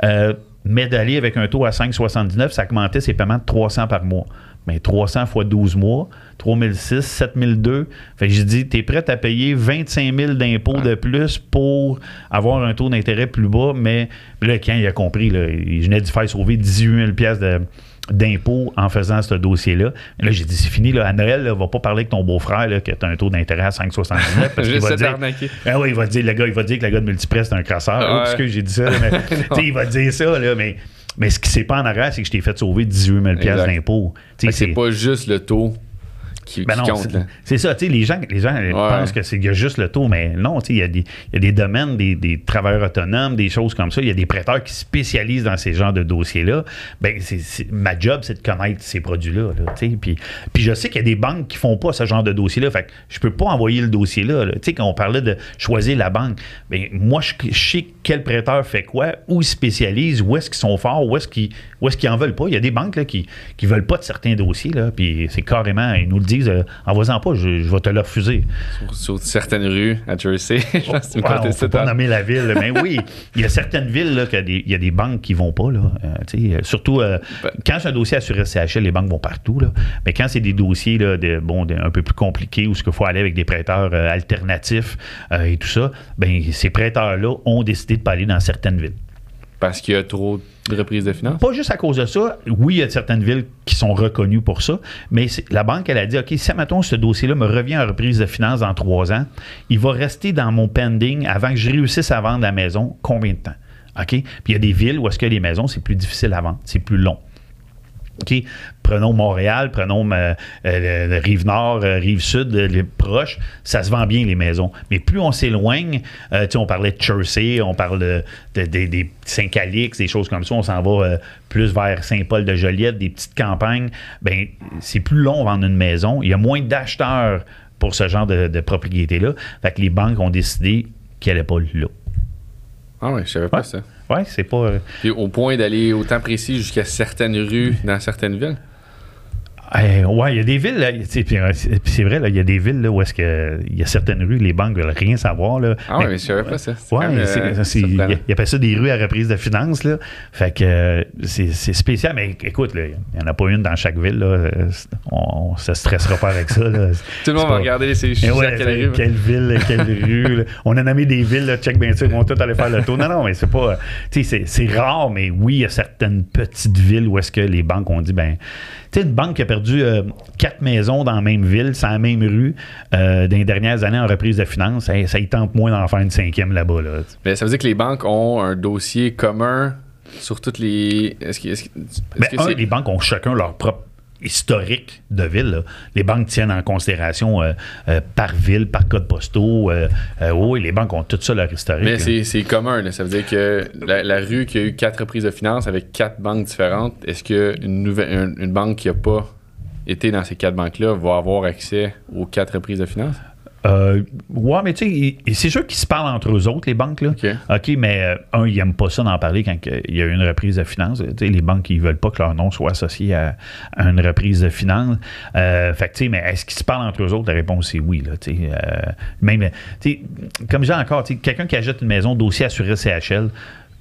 Euh, mais d'aller avec un taux à 5,79, ça augmentait ses paiements de 300 par mois. Mais 300 fois 12 mois, 3006, 7002. Fait que j'ai dit, tu es prêt à payer 25 000 d'impôts de plus pour avoir un taux d'intérêt plus bas? Mais là, quand il a compris, là, je venais de faire sauver 18 000 de, d'impôts en faisant ce dossier-là. Là, j'ai dit, c'est fini. Là, à Noël, ne va pas parler avec ton beau-frère là, que tu as un taux d'intérêt à 5,79 parce <laughs> qu'il va dire... Ah oui, il va dire, le gars, il va dire que le gars de Multipress, c'est un crasseur. Parce que j'ai dit ça. <laughs> mais, il va dire ça, là, mais... Mais ce qui s'est pas en arrière, c'est que je t'ai fait sauver 18 000 d'impôts. C'est pas juste le taux ben c'est ça, tu sais, les gens, les gens pensent que c'est y a juste le taux, mais non, tu sais, il y, a des, y a des domaines, des, des, travailleurs autonomes, des choses comme ça. Il y a des prêteurs qui spécialisent dans ces genres de dossiers-là. Ben, ma job, c'est de connaître ces produits-là, tu sais. Puis, puis je sais qu'il y a des banques qui font pas ce genre de dossier-là. Fait que je peux pas envoyer le dossier-là. Tu sais, quand on parlait de choisir la banque, ben, moi, je, sais quel prêteur fait quoi, où ils spécialisent, où est-ce qu'ils sont forts, où est-ce qu'ils, qu'ils en veulent pas. Il y a des banques là, qui, qui veulent pas de certains dossiers, là, puis c'est carrément, ils nous le disent disent envoie-en pas, je, vais te le refuser. Sur, certaines rues à Jersey, <laughs> je pense que tu ouais, pas nommer la ville, mais oui, il y a certaines villes, là, il y a des banques qui vont pas. Là, euh, surtout, euh, ben quand c'est un dossier assuré CHL, les banques vont partout. Là, mais quand c'est des dossiers là, de, bon, un peu plus compliqués où il faut aller avec des prêteurs euh, alternatifs et tout ça, ben, ces prêteurs-là ont décidé de pas aller dans certaines villes. Parce qu'il y a trop de reprises de finances? Pas juste à cause de ça. Oui, il y a certaines villes qui sont reconnues pour ça, mais la banque, elle a dit, OK, si, mettons, ce dossier-là me revient en reprise de finances dans trois ans, il va rester dans mon pending avant que je réussisse à vendre la maison combien de temps? OK? Puis il y a des villes où est-ce que les maisons, c'est plus difficile à vendre, c'est plus long. OK? Prenons Montréal, prenons euh, euh rive nord, euh, rive sud, les proches, ça se vend bien les maisons. Mais plus on s'éloigne, on parlait de Jersey, on parle de, des Saint-Calix, des choses comme ça, on s'en va plus vers Saint-Paul de Joliette, des petites campagnes, ben c'est plus long vendre une maison. Il y a moins d'acheteurs pour ce genre de, de propriété-là. Fait que les banques ont décidé qu'elle n'est pas là. Ah oui, je savais pas ça. Oui, c'est pas. Euh, Puis au point d'aller autant précis jusqu'à certaines rues dans certaines villes? Eh, ouais, il y a des villes, euh, c'est vrai, il y a des villes là, où est-ce que il y a certaines rues, les banques veulent rien savoir. Là. Ah oui, mais, je savais pas ça. Ouais, euh, il y a pas ça des rues à reprise de finances. Là. Fait que c'est spécial, mais écoute, il n'y en a pas une dans chaque ville. Là. On ne se stressera pas avec ça. Là. <laughs> Tout le monde va regarder ces eh ouais, quelle, quelle ville, quelle <laughs> rue. On a nommé des villes, check bien sûr, ils vont tous aller faire le tour. Non, non, mais c'est pas. C'est rare, mais oui, il y a certaines petites villes où est-ce que les banques ont dit ben tu sais, une banque qui a perdu euh, quatre maisons dans la même ville, c'est la même rue, euh, dans les dernières années en reprise de finances, ça y tente moins d'en faire une cinquième là-bas. Là. Mais ça veut dire que les banques ont un dossier commun sur toutes les. Est-ce que, ben, les banques ont chacun leur propre historique de ville. Les banques tiennent en considération euh, euh, par ville, par code postaux. Euh, oui, les banques ont tout ça leur historique. Mais c'est commun. Ça veut dire que la, rue qui a eu quatre reprises de finances avec quatre banques différentes, est-ce qu'une une, une banque qui n'a pas été dans ces quatre banques-là va avoir accès aux quatre reprises de finances? Euh, ouais, mais tu sais, c'est sûr qu'ils se parlent entre eux autres, les banques. Là. OK, mais euh, un, ils n'aiment pas ça d'en parler quand il y a une reprise de finances. Tu sais, les banques, ils veulent pas que leur nom soit associé à, une reprise de finances. Euh, fait tu sais, mais est-ce qu'ils se parlent entre eux autres? La réponse est oui. Là, euh, même, tu sais, comme j'ai encore, tu sais, quelqu'un qui achète une maison, dossier assuré CHL,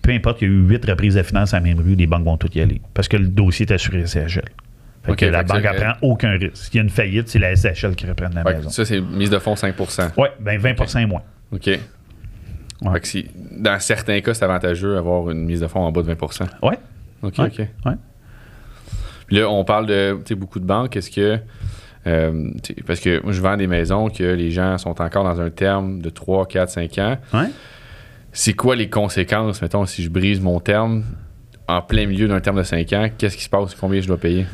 peu importe, il y a eu huit reprises de finances à la même rue, les banques vont toutes y aller. Parce que le dossier est assuré CHL la banque ne prend aucun risque. S'il y a une faillite, c'est la SHL qui reprend la maison. Ça, c'est mise de fonds 5% Oui, ben 20 et moins. OK. si, dans certains cas, c'est avantageux d'avoir une mise de fonds en bas de 20% Oui. OK, OK. Puis là, on parle de beaucoup de banques. Est-ce que. Euh, parce que moi, je vends des maisons que les gens sont encore dans un terme de 3, 4, 5 ans. Ouais. C'est quoi les conséquences, mettons, si je brise mon terme en plein milieu d'un terme de 5 ans? Qu'est-ce qui se passe? Combien je dois payer?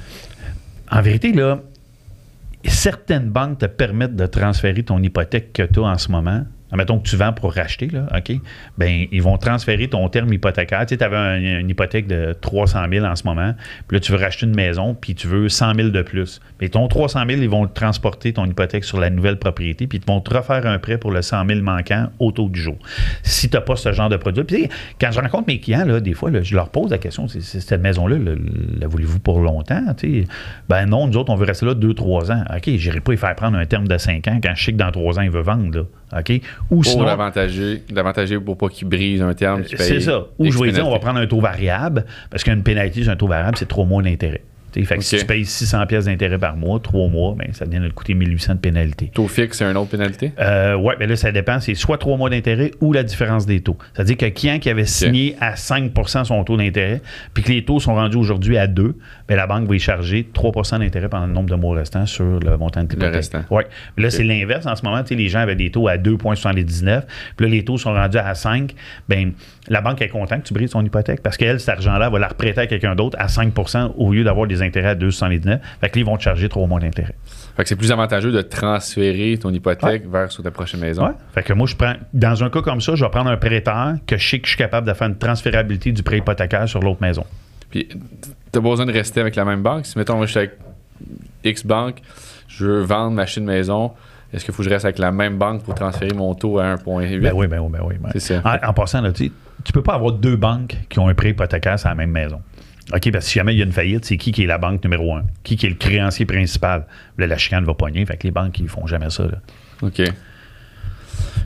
En vérité, là, certaines banques te permettent de transférer ton hypothèque que tu en ce moment Mettons que tu vends pour racheter, là, OK? Ben, ils vont transférer ton terme hypothécaire. Tu sais, avais une hypothèque de 300 000 en ce moment, puis là, tu veux racheter une maison, puis tu veux 100 000 de plus. Mais ton 300 000, ils vont transporter ton hypothèque sur la nouvelle propriété, puis ils vont te refaire un prêt pour le 100 000 manquant au taux du jour. Si tu n'as pas ce genre de produit. Puis, quand je rencontre mes clients, là, des fois, je leur pose la question cette maison-là, la voulez-vous pour longtemps? Tu Ben non, nous autres, on veut rester là 2-3 ans. OK, je n'irai pas y faire prendre un terme de 5 ans quand je sais que dans 3 ans, il veut vendre. OK? Ou pour l'avantager, pour pas qu'il brise un terme. C'est ça. Ou je vais dire, on va prendre un taux variable, parce qu'une pénalité sur un taux variable, c'est trois mois d'intérêt. Fait que si tu payes 600 pièces d'intérêt par mois, trois mois, ben, ça vient de te coûter 1800 de pénalité. Taux fixe, c'est une autre pénalité? Euh, oui, mais là, ça dépend. C'est soit trois mois d'intérêt ou la différence des taux. C'est-à-dire que client qui avait signé à 5% son taux d'intérêt, puis que les taux sont rendus aujourd'hui à 2, bien, la banque va y charger 3% d'intérêt pendant le nombre de mois restants sur le montant de l'hypothèque. Le restant. Oui. Là, c'est l'inverse. En ce moment, les gens avaient des taux à 2,79, puis là, les taux sont rendus à 5. Bien, la banque est contente que tu brises ton hypothèque parce qu'elle, cet argent-là, va la reprêter à quelqu'un d'autre à 5% au lieu d'avoir des intérêts à 2,79. Fait que ils vont te charger trois mois d'intérêt. Fait que c'est plus avantageux de transférer ton hypothèque vers sur ta prochaine maison. Ouais. Fait que moi, je prends, dans un cas comme ça, je vais prendre un prêteur que je sais que je suis capable de faire une transférabilité du prêt hypothécaire sur l'autre maison. Puis, tu as besoin de rester avec la même banque. Si, mettons, je suis avec X banque, je veux vendre, m'acheter une maison, est-ce qu'il faut que je reste avec la même banque pour transférer mon taux à 1,8? Ben oui, ben oui, ben oui. C'est ça. En, passant, là, tu tu peux pas avoir deux banques qui ont un prêt hypothécaire sur la même maison. OK, parce que si jamais il y a une faillite, c'est qui qui est la banque numéro un? Qui qui est le créancier principal? Là, la chicane va pogner, fait que les banques, ils font jamais ça. Là. OK.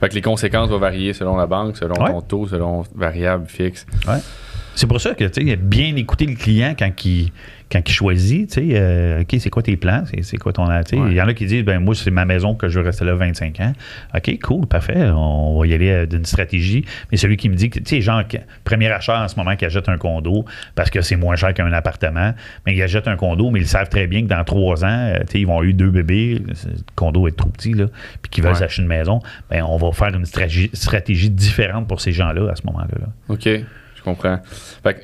Fait que les conséquences vont varier selon la banque, selon ton taux, selon variable fixe. Ouais. C'est pour ça que, tu sais, bien écouter le client quand il quand il choisit, tu sais, euh, OK, c'est quoi tes plans? C'est quoi ton. Il y en a qui disent, ben moi, c'est ma maison que je veux rester là 25 ans. OK, cool, parfait. On va y aller euh, d'une stratégie. Mais celui qui me dit que, tu sais, genre, premier achat en ce moment qui achète un condo parce que c'est moins cher qu'un appartement, mais il achète un condo, mais ils savent très bien que dans trois ans, euh, tu sais, ils vont avoir eu deux bébés, le condo être trop petit, là, puis qu'ils veulent s'acheter une maison. Ben, on va faire une stratégie, stratégie différente pour ces gens-là à ce moment-là. Là. OK, comprends. Fait que,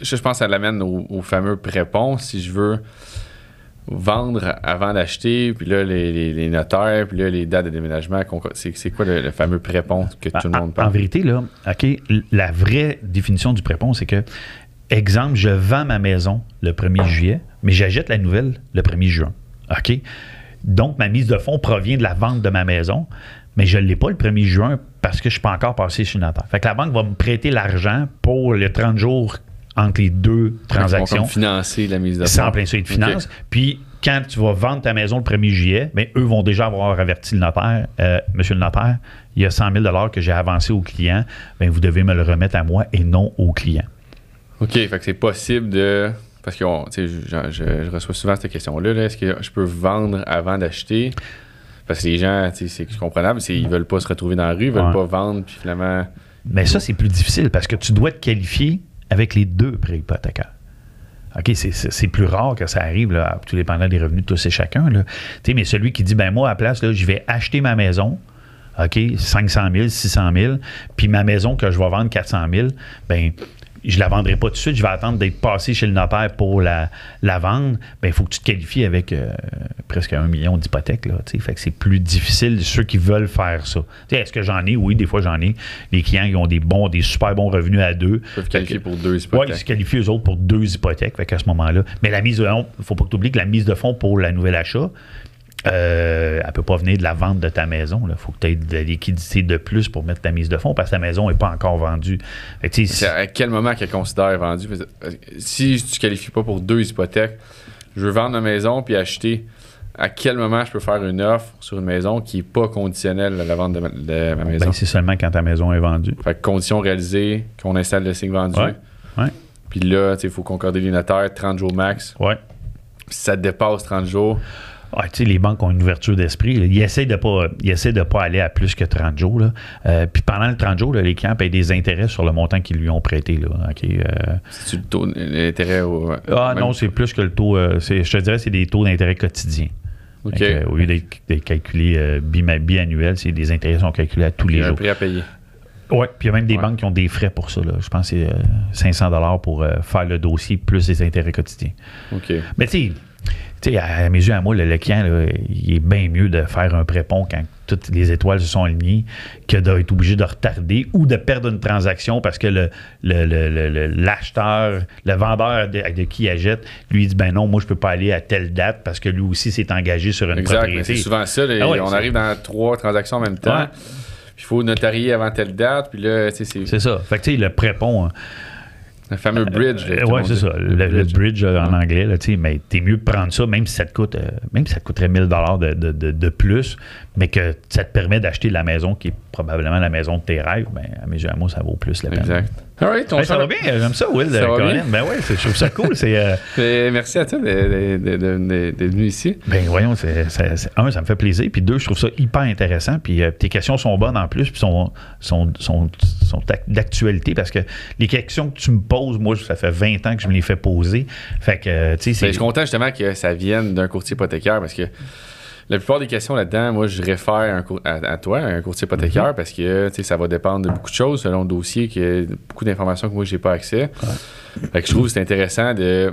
je pense que ça l'amène au, fameux prépon. Si je veux vendre avant d'acheter, puis là, les, notaires, puis là, les dates de déménagement, c'est quoi le, fameux prépon que tout le monde parle? En vérité, là, OK, la vraie définition du prépon, c'est que, exemple, je vends ma maison le 1er juillet, mais j'achète la nouvelle le 1er juin. OK? Donc, ma mise de fonds provient de la vente de ma maison, mais je ne l'ai pas le 1er juin parce que je ne suis pas encore passé chez le notaire. Fait que la banque va me prêter l'argent pour les 30 jours entre les deux transactions. financer la mise. C'est en plein ça, de finance. Puis, quand tu vas vendre ta maison le 1er juillet, mais eux vont déjà avoir averti le notaire. Euh, monsieur le notaire, il y a 100 000 que j'ai avancé au client. Bien, vous devez me le remettre à moi et non au client. OK. Fait que c'est possible de. Parce que je, je, reçois souvent cette question-là. -là, est ce que je peux vendre avant d'acheter? Parce que les gens, c'est comprenable, ils veulent pas se retrouver dans la rue, ils veulent pas vendre, puis finalement. Mais ça, c'est plus difficile parce que tu dois te qualifier avec les deux prêts hypothécaires. OK, c'est plus rare que ça arrive, là, tout dépendant des revenus de tous et chacun. Là. Mais celui qui dit, ben moi, à la place, je vais acheter ma maison, OK, 500 000, 600 000, puis ma maison que je vais vendre 400 000, ben je la vendrai pas tout de suite, je vais attendre d'être passé chez le notaire pour la, la vendre, ben il faut que tu te qualifies avec euh, presque un million d'hypothèques. Là, fait que c'est plus difficile ceux qui veulent faire ça. Est-ce que j'en ai? Oui, des fois j'en ai. Les clients qui ont des bons, des super bons revenus à deux. Ils peuvent qualifier pour deux hypothèques. Oui, ils se qualifient eux autres pour deux hypothèques fait à ce moment-là. Mais la mise de fonds, il ne faut pas que tu oublies que la mise de fonds pour la nouvelle achat, euh, elle ne peut pas venir de la vente de ta maison. Il faut que tu aies de la liquidité de plus pour mettre ta mise de fonds parce que ta maison n'est pas encore vendue. à quel moment qu'elle considère vendue? Si tu ne qualifies pas pour deux hypothèques, je veux vendre ma maison puis acheter. À quel moment je peux faire une offre sur une maison qui n'est pas conditionnelle à la vente de ma, ben, maison? c'est seulement quand ta maison est vendue. Fait condition réalisée, qu'on installe le signe vendu. Puis là, il faut concorder les notaires, 30 jours max. Ouais. Si ça dépasse 30 jours, ah, les banques ont une ouverture d'esprit. Ils essaient de pas, de pas aller à plus que 30 jours. Euh, puis pendant le 30 jours, les clients payent des intérêts sur le montant qu'ils lui ont prêté. Là, euh. C'est le taux d'intérêt au. Ah non, c'est plus que le taux. Euh, je te dirais c'est des taux d'intérêt quotidiens. au lieu d'être calculés biannuels, c'est des intérêts qui sont calculés à tous les jours. Un prix à payer. Oui, puis il y a même des banques qui ont des frais pour ça. Là. Je pense que c'est 500 pour faire le dossier plus les intérêts quotidiens. OK. Mais tu sais, Tu sais, à, mes yeux, à moi, le, client, il est bien mieux de faire un prépont quand toutes les étoiles se sont alignées que d'être obligé de retarder ou de perdre une transaction parce que le, l'acheteur, le, vendeur de, qui achète, lui dit ben non, moi je peux pas aller à telle date parce que lui aussi s'est engagé sur une exact, propriété. C'est souvent ça. Ah on arrive dans trois transactions en même temps. Il faut notarier avant telle date, puis là, c'est... C'est ça. Fait que, tu sais, le prépont... Hein, le fameux bridge. Euh, oui, c'est ça. Le, bridge, en anglais, là, mais t'es mieux de prendre ça, même si ça te coûte, euh, même si ça coûterait 1000 dollars de, de, de, plus, mais que ça te permet d'acheter la maison qui est probablement la maison de tes rêves, ben, à mes yeux, à moi, ça vaut plus la peine. Exact. Ben, ça va bien, j'aime ça, Will. Ça Colin. Ben oui, je trouve ça cool. Euh, <laughs> merci à toi d'être venu ici. Ben voyons, un, ça me fait plaisir. Puis deux, je trouve ça hyper intéressant. Puis tes questions sont bonnes en plus, puis sont, sont, sont, sont d'actualité parce que les questions que tu me poses, moi, ça fait 20 ans que je me les fais poser. Fait que, tu sais, ben, Je suis content justement que ça vienne d'un courtier hypothécaire parce que la plupart des questions là-dedans, moi, je réfère à, toi, un courtier hypothécaire, mhm. parce que ça va dépendre de beaucoup de choses selon le dossier, a beaucoup d'informations que moi, je n'ai pas accès. Fait que je trouve que c'est intéressant de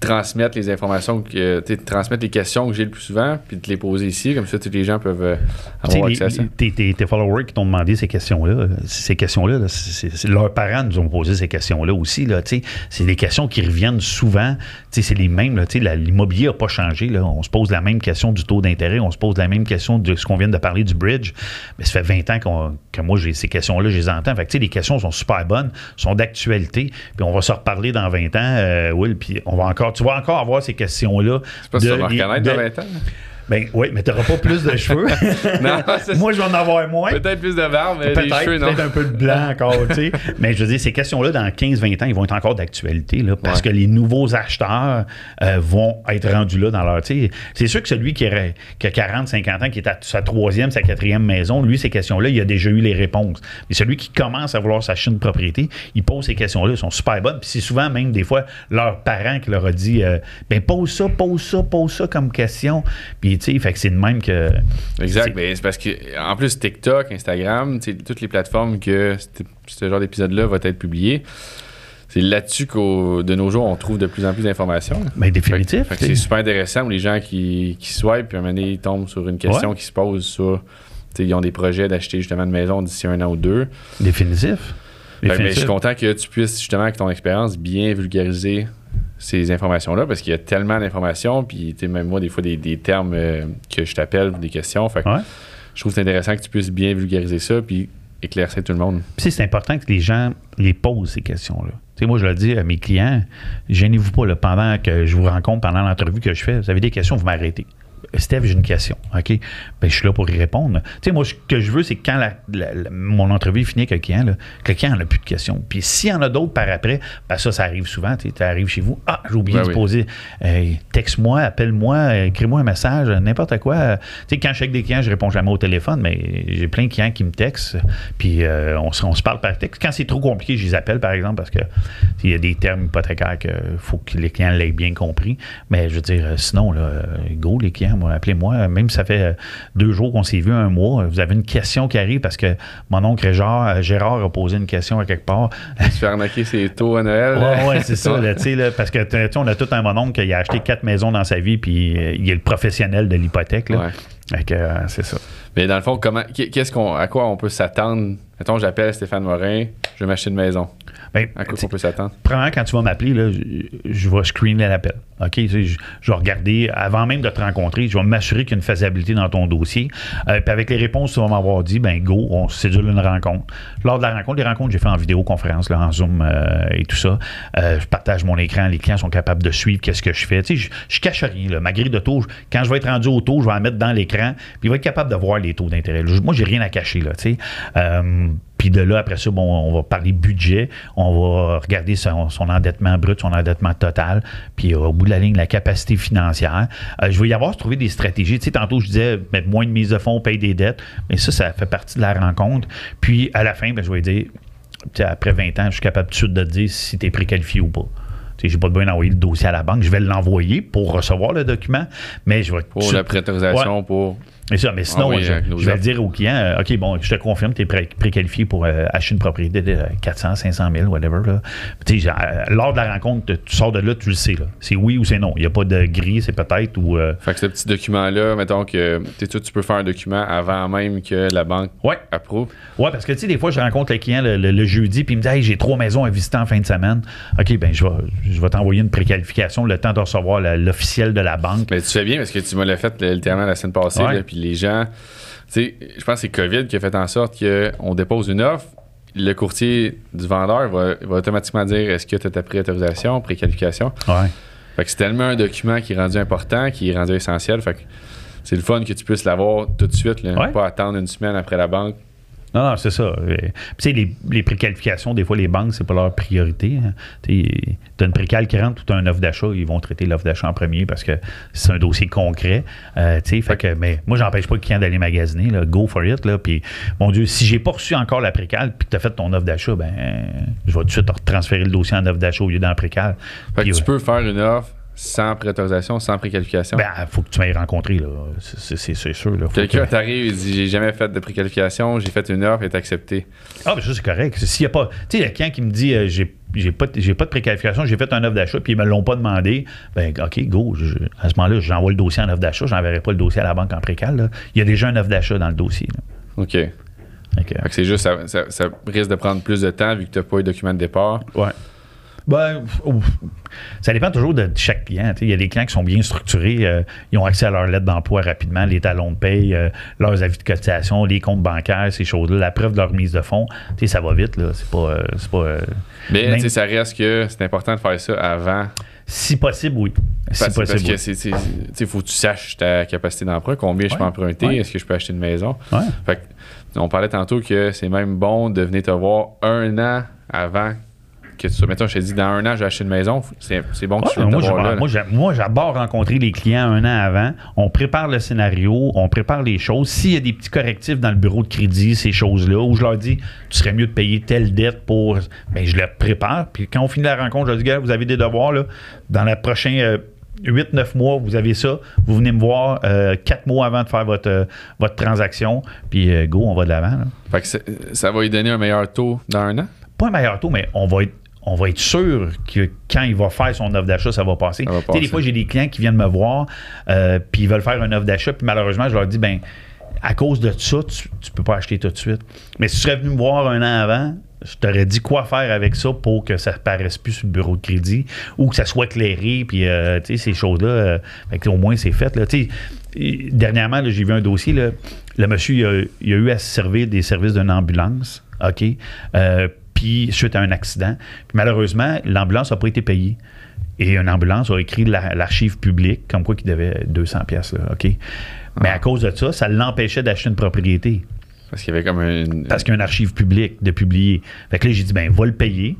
transmettre les informations, que, transmettre les questions que j'ai le plus souvent, puis de les poser ici, comme ça tous les gens peuvent euh, avoir accès à ça. Tes, followers qui t'ont demandé ces questions-là, ces questions-là, c'est, leurs parents nous ont posé ces questions-là aussi. Là, c'est des questions qui reviennent souvent. C'est les mêmes. Là, l'immobilier n'a pas changé. Là. On se pose la même question du taux d'intérêt, on se pose la même question de ce qu'on vient de parler du bridge. Mais ça fait 20 ans que moi, j'ai ces questions-là, je les entends. Fait les questions sont super bonnes, sont d'actualité, puis on va se reparler dans 20 ans, euh, Will, puis on va encore, tu vas encore avoir ces questions-là. C'est pas de, ça, reconnaître dans 20 ans. Ben oui, mais tu n'auras pas plus de cheveux. <laughs> non, <laughs> Moi, je vais en avoir moins. Peut-être plus de barbe, mais peut cheveux, non. Peut-être un peu de blanc encore, tu sais. <laughs> Mais je veux dire, ces questions-là, dans 15-20 ans, ils vont être encore d'actualité, là, parce que les nouveaux acheteurs euh, vont être rendus là dans leur... C'est sûr que celui qui, a 40-50 ans, qui est à sa troisième, sa quatrième maison, lui, ces questions-là, il a déjà eu les réponses. Mais celui qui commence à vouloir s'acheter une propriété, il pose ces questions-là, elles sont super bonnes. Puis c'est souvent même, des fois, leurs parents qui leur a dit, euh, ben pose ça, pose ça, pose ça comme question. Puis fait que c'est de même que. Exact, mais c'est parce que, en plus, TikTok, Instagram, toutes les plateformes que ce genre d'épisode-là va être publié. C'est là-dessus qu'au de nos jours, on trouve de plus en plus d'informations. Mais ben, définitif. c'est super intéressant où les gens qui, qui swipe, puis à un moment donné, ils tombent sur une question qui se pose sur. Ils ont des projets d'acheter justement une maison d'ici un an ou deux. Définitif. Définitif. je suis content que tu puisses justement, avec ton expérience, bien vulgariser ces informations-là parce qu'il y a tellement d'informations, puis même moi, des fois, des, termes euh, que je t'appelle, des questions. Fait Je trouve c'est intéressant que tu puisses bien vulgariser ça, puis éclaircir tout le monde. Puis c'est important que les gens les posent, ces questions-là. Moi, je le dis à mes clients, gênez-vous pas, là, pendant que je vous rencontre, pendant l'entrevue que je fais, vous avez des questions, vous m'arrêtez. Steph, j'ai une question. OK? Ben, je suis là pour y répondre. Tu sais, moi, ce que je veux, c'est que quand mon entrevue est finie avec le client, là, que le client n'a plus de questions. Puis s'il y en a d'autres par après, ben ça, ça arrive souvent. Tu arrives chez vous, ah, j'ai oublié de poser. texte-moi, appelle-moi, écris-moi un message, n'importe quoi. Tu sais, quand je suis avec des clients, je réponds jamais au téléphone, mais j'ai plein de clients qui me textent, puis euh, on, on, se parle par texte. Quand c'est trop compliqué, je les appelle, par exemple, parce que il y a des termes hypothécaires qu'il faut que les clients l'aient bien compris. Mais je veux dire, sinon, là, go, les clients, appelez-moi. Même si ça fait euh, deux jours qu'on s'est vu, un mois, vous avez une question qui arrive parce que mon oncle euh, Gérard, a posé une question à quelque part. Tu fais arnaquer ses taux à Noël. Oui, c'est ça. <laughs> parce que on a tout un mon oncle qui a acheté quatre maisons dans sa vie, puis euh, il est le professionnel de l'hypothèque. c'est ça. Mais dans le fond, comment, qu'est-ce qu'on, à quoi on peut s'attendre? Mettons, j'appelle Stéphane Morin, je vais m'acheter une maison. Ben, à quoi peut s'attendre? Premièrement, quand tu vas m'appeler, je, je vais screener l'appel. OK? Je, vais regarder, avant même de te rencontrer, je vais m'assurer qu'il y a une faisabilité dans ton dossier. Euh, puis avec les réponses, tu vas m'avoir dit, ben go, on sédule une rencontre. Lors de la rencontre, les rencontres, j'ai fait en vidéoconférence, là, en Zoom euh, et tout ça. Euh, je partage mon écran, les clients sont capables de suivre qu'est-ce que je fais. Tu sais, je, cache rien. Là. Ma grille de taux, quand je vais être rendu au taux, je vais la mettre dans l'écran, puis il va être capable de voir les taux d'intérêt. Moi, j'ai rien à cacher. Là, tu sais. Puis de là, après ça, bon, on va parler budget, on va regarder son, endettement brut, son endettement total, puis au bout de la ligne, la capacité financière. Euh, je vais y avoir trouvé des stratégies. Tu sais, tantôt, je disais mettre moins de mise de fonds, payer des dettes, mais ça, ça fait partie de la rencontre. Puis à la fin, ben, je vais dire, après 20 ans, je suis capable tout de suite de te dire si tu es préqualifié ou pas. Je n'ai pas besoin d'envoyer le dossier à la banque. Je vais l'envoyer pour recevoir le document, mais je vais. Pour la prétorisation, pour Mais, ça, mais sinon, Ah oui, je, vais dire au client, euh, OK, bon, je te confirme, tu es pré- préqualifié pour euh, acheter une propriété de 400, 500 000, whatever. Là. Euh, lors de la rencontre, tu sors de là, tu le sais. C'est oui ou c'est non. Il n'y a pas de gris, c'est peut-être ou... euh, Fait que ce petit document-là, mettons que tu sais, toi, tu peux faire un document avant même que la banque Ouais. approuve? Ouais, parce que tu sais, des fois, je rencontre le client le, le- le jeudi, puis il me dit Hey, j'ai trois maisons à visiter en fin de semaine. OK, ben je vais, je vais t'envoyer une préqualification, le temps de recevoir l'officiel de la banque. Mais tu fais bien parce que tu me l'as fait littéralement la semaine passée. Ouais. là, Puis les gens, tu sais, je pense que c'est COVID qui a fait en sorte qu'on dépose une offre. Le courtier du vendeur va, va automatiquement dire est-ce que tu as ta préautorisation, préqualification? Ouais. Fait que c'est tellement un document qui est rendu important, qui est rendu essentiel. Fait que c'est le fun que tu puisses l'avoir tout de suite, là, Ouais. pas attendre une semaine après la banque. Non, non, c'est ça. Euh, puis Tu sais, les, les préqualifications, des fois, les banques, c'est pas leur priorité. hein. Tu as une précal qui rentre, tu as une offre d'achat, ils vont traiter l'offre d'achat en premier parce que c'est un dossier concret. Euh, tu sais, fait que, mais moi, j'empêche pas le client d'aller magasiner. Là, go for it. Là, puis, mon Dieu, si j'ai pas reçu encore la précal puis que tu as fait ton offre d'achat, ben, je vais tout de suite transférer le dossier en offre d'achat au lieu d'en précal. Fait que tu ouais. peux faire une offre sans préautorisation, sans préqualification. Ben, faut que tu m'aies rencontré, là. C'est- sûr. Quelqu'un que- t'arrive et dit j'ai jamais fait de préqualification, j'ai fait une offre et est accepté. Ah, ben ça, c'est correct. S'il y a pas. Tu sais, le client qui me dit euh, j'ai. J'ai pas, de- j'ai pas de préqualification, j'ai fait un offre d'achat, puis ils me l'ont pas demandé. Ben, OK, go. je- à ce moment-là, j'envoie le dossier en offre d'achat, j'enverrai pas le dossier à la banque en précal. Il y a déjà un offre d'achat dans le dossier. là. OK. C'est juste, ça, ça- ça risque de prendre plus de temps vu que tu n'as pas eu de document de départ. Ouais. Ben, ça dépend toujours de chaque client. Il y a des clients qui sont bien structurés, euh, ils ont accès à leur lettre d'emploi rapidement, les talons de paye, euh, leurs avis de cotisation, les comptes bancaires, ces choses-là, la preuve de leur mise de fonds. Ça va vite, là. C'est pas. euh, c'est pas Mais Même- ça reste que c'est important de faire ça avant. si possible, oui. Si Parce, parce possible. que oui. c'est, c'est- tu sais, faut que tu saches ta capacité d'emprunt, combien je peux emprunter, Ouais. est-ce que je peux acheter une maison. Ouais. Fait que, on parlait tantôt que c'est même bon de venir te voir un an avant que tu. Mettons, je t'ai dit dans un an, j'ai acheté une maison. C'est, c'est bon que Ouais, tu moi, te je- là, moi, j'adore rencontrer les clients un an avant. On prépare le scénario, on prépare les choses. S'il y a des petits correctifs dans le bureau de crédit, ces choses-là, où je leur dis, tu serais mieux de payer telle dette pour. Ben, je le prépare. Puis quand on finit la rencontre, je leur dis, gars, vous avez des devoirs, là. Dans les prochains 8-9 mois, vous avez ça. Vous venez me voir 4 mois avant de faire votre, euh, votre transaction. Puis euh, go, on va de l'avant. là. Fait que ça va lui donner un meilleur taux dans un an? pas un meilleur taux, mais on va être, on va être sûr que quand il va faire son offre d'achat, ça va passer. Ça va Tu sais, des passer. fois, j'ai des clients qui viennent me voir, euh, puis ils veulent faire une offre d'achat, puis malheureusement, je leur dis, ben à cause de ça, tu ne peux pas acheter tout de suite. Mais si tu serais venu me voir un an avant, je t'aurais dit quoi faire avec ça pour que ça ne paraisse plus sur le bureau de crédit ou que ça soit éclairé, puis euh, tu sais, ces choses-là, euh, au moins c'est fait. Là. Dernièrement, là, j'ai vu un dossier, là, le monsieur, il a, il a eu à se servir des services d'une ambulance, OK? Euh, puis suite à un accident. Puis malheureusement, l'ambulance n'a pas été payée. Et une ambulance a écrit la- l'archive publique, comme quoi qu'il devait 200 pièces OK? Mais à cause de ça, ça l'empêchait d'acheter une propriété. Parce qu'il y avait comme une. Parce qu'il y a une archive publique de publier. Fait que là, j'ai dit, ben, va le payer.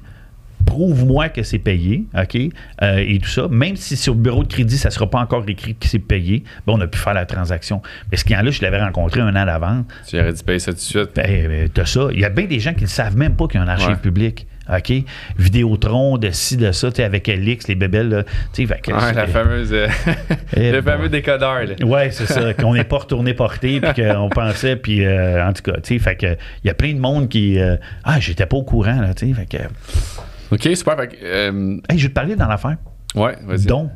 Prouve-moi que c'est payé, OK? Euh, et tout ça. Même si sur le bureau de crédit, ça ne sera pas encore écrit que c'est payé, ben, on a pu faire la transaction. Mais ce client-là, je l'avais rencontré un an d'avant. Tu aurais dû payer ça tout de suite. Ben, ben, t'as ça. Il y a bien des gens qui ne savent même pas qu'il y a une archive Ouais. publique. OK? Vidéotron, de ci, de ça, avec Elix, les bébelles, là. Fait Ouais, la fameuse. euh, <laughs> Eh le fameux décodeur. là. Ouais, c'est ça, <laughs> qu'on n'est pas retourné porter, puis qu'on pensait, puis euh, en tout cas, tu sais, fait que il y a plein de monde qui. euh, ah, j'étais pas au courant, là, tu sais, fait que. Ok, super. Fait euh, Hey, je vais te parler dans l'affaire. ouais, vas-y. Don.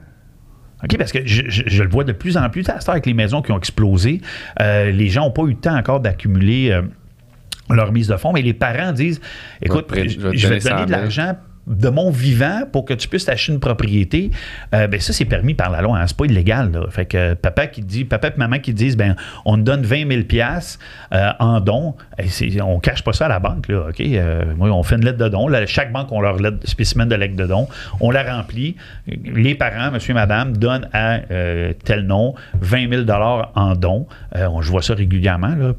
OK, parce que je, je- je le vois de plus en plus à cette avec les maisons qui ont explosé. euh, les gens n'ont pas eu le temps encore d'accumuler euh, leur mise de fonds, mais les parents disent écoute, je, vais te je vais donner te donner 100 de 000. l'argent de mon vivant pour que tu puisses acheter une propriété, euh, ben ça, c'est permis par la loi. Hein, c'est pas illégal. Fait que euh, papa qui dit, papa et maman qui disent, ben on donne 20 000 piastres, euh, en don. Et on cache pas ça à la banque. Là, OK? Euh, moi, on fait une lettre de don. Chaque banque a leur lettre, spécimen de lettre de don. On la remplit. Les parents, monsieur et madame, donnent à tel nom 20 000 en don. On, je vois ça régulièrement. Là,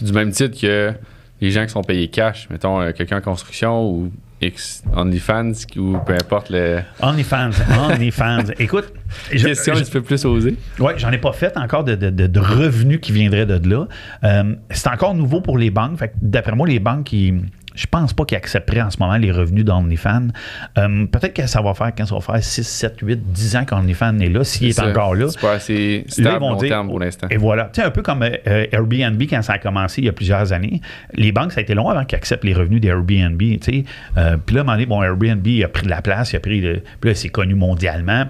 Du même titre que les gens qui sont payés cash, mettons quelqu'un en construction ou X OnlyFans ou peu importe le. OnlyFans, OnlyFans. <laughs> Écoute, je- Question je- un petit peu plus osée. Oui, j'en ai pas fait encore de, de- revenus qui viendraient de là. Euh, c'est encore nouveau pour les banques. Fait que d'après moi, les banques qui. Je pense pas qu'ils accepteraient en ce moment les revenus d'OnlyFans. Euh, peut-être que ça va faire quand ça va faire 6, 7, 8, 10 ans qu'OnlyFans est là, s'il est, encore là. C'est pas assez stable long terme pour l'instant. Et voilà. Tu sais, un peu comme euh, Airbnb quand ça a commencé il y a plusieurs années. Les banques, ça a été long avant qu'ils acceptent les revenus d'Airbnb. Tu sais. Euh, puis là, à un moment donné, bon, Airbnb a pris de la place, il a pris. puis là, c'est connu mondialement.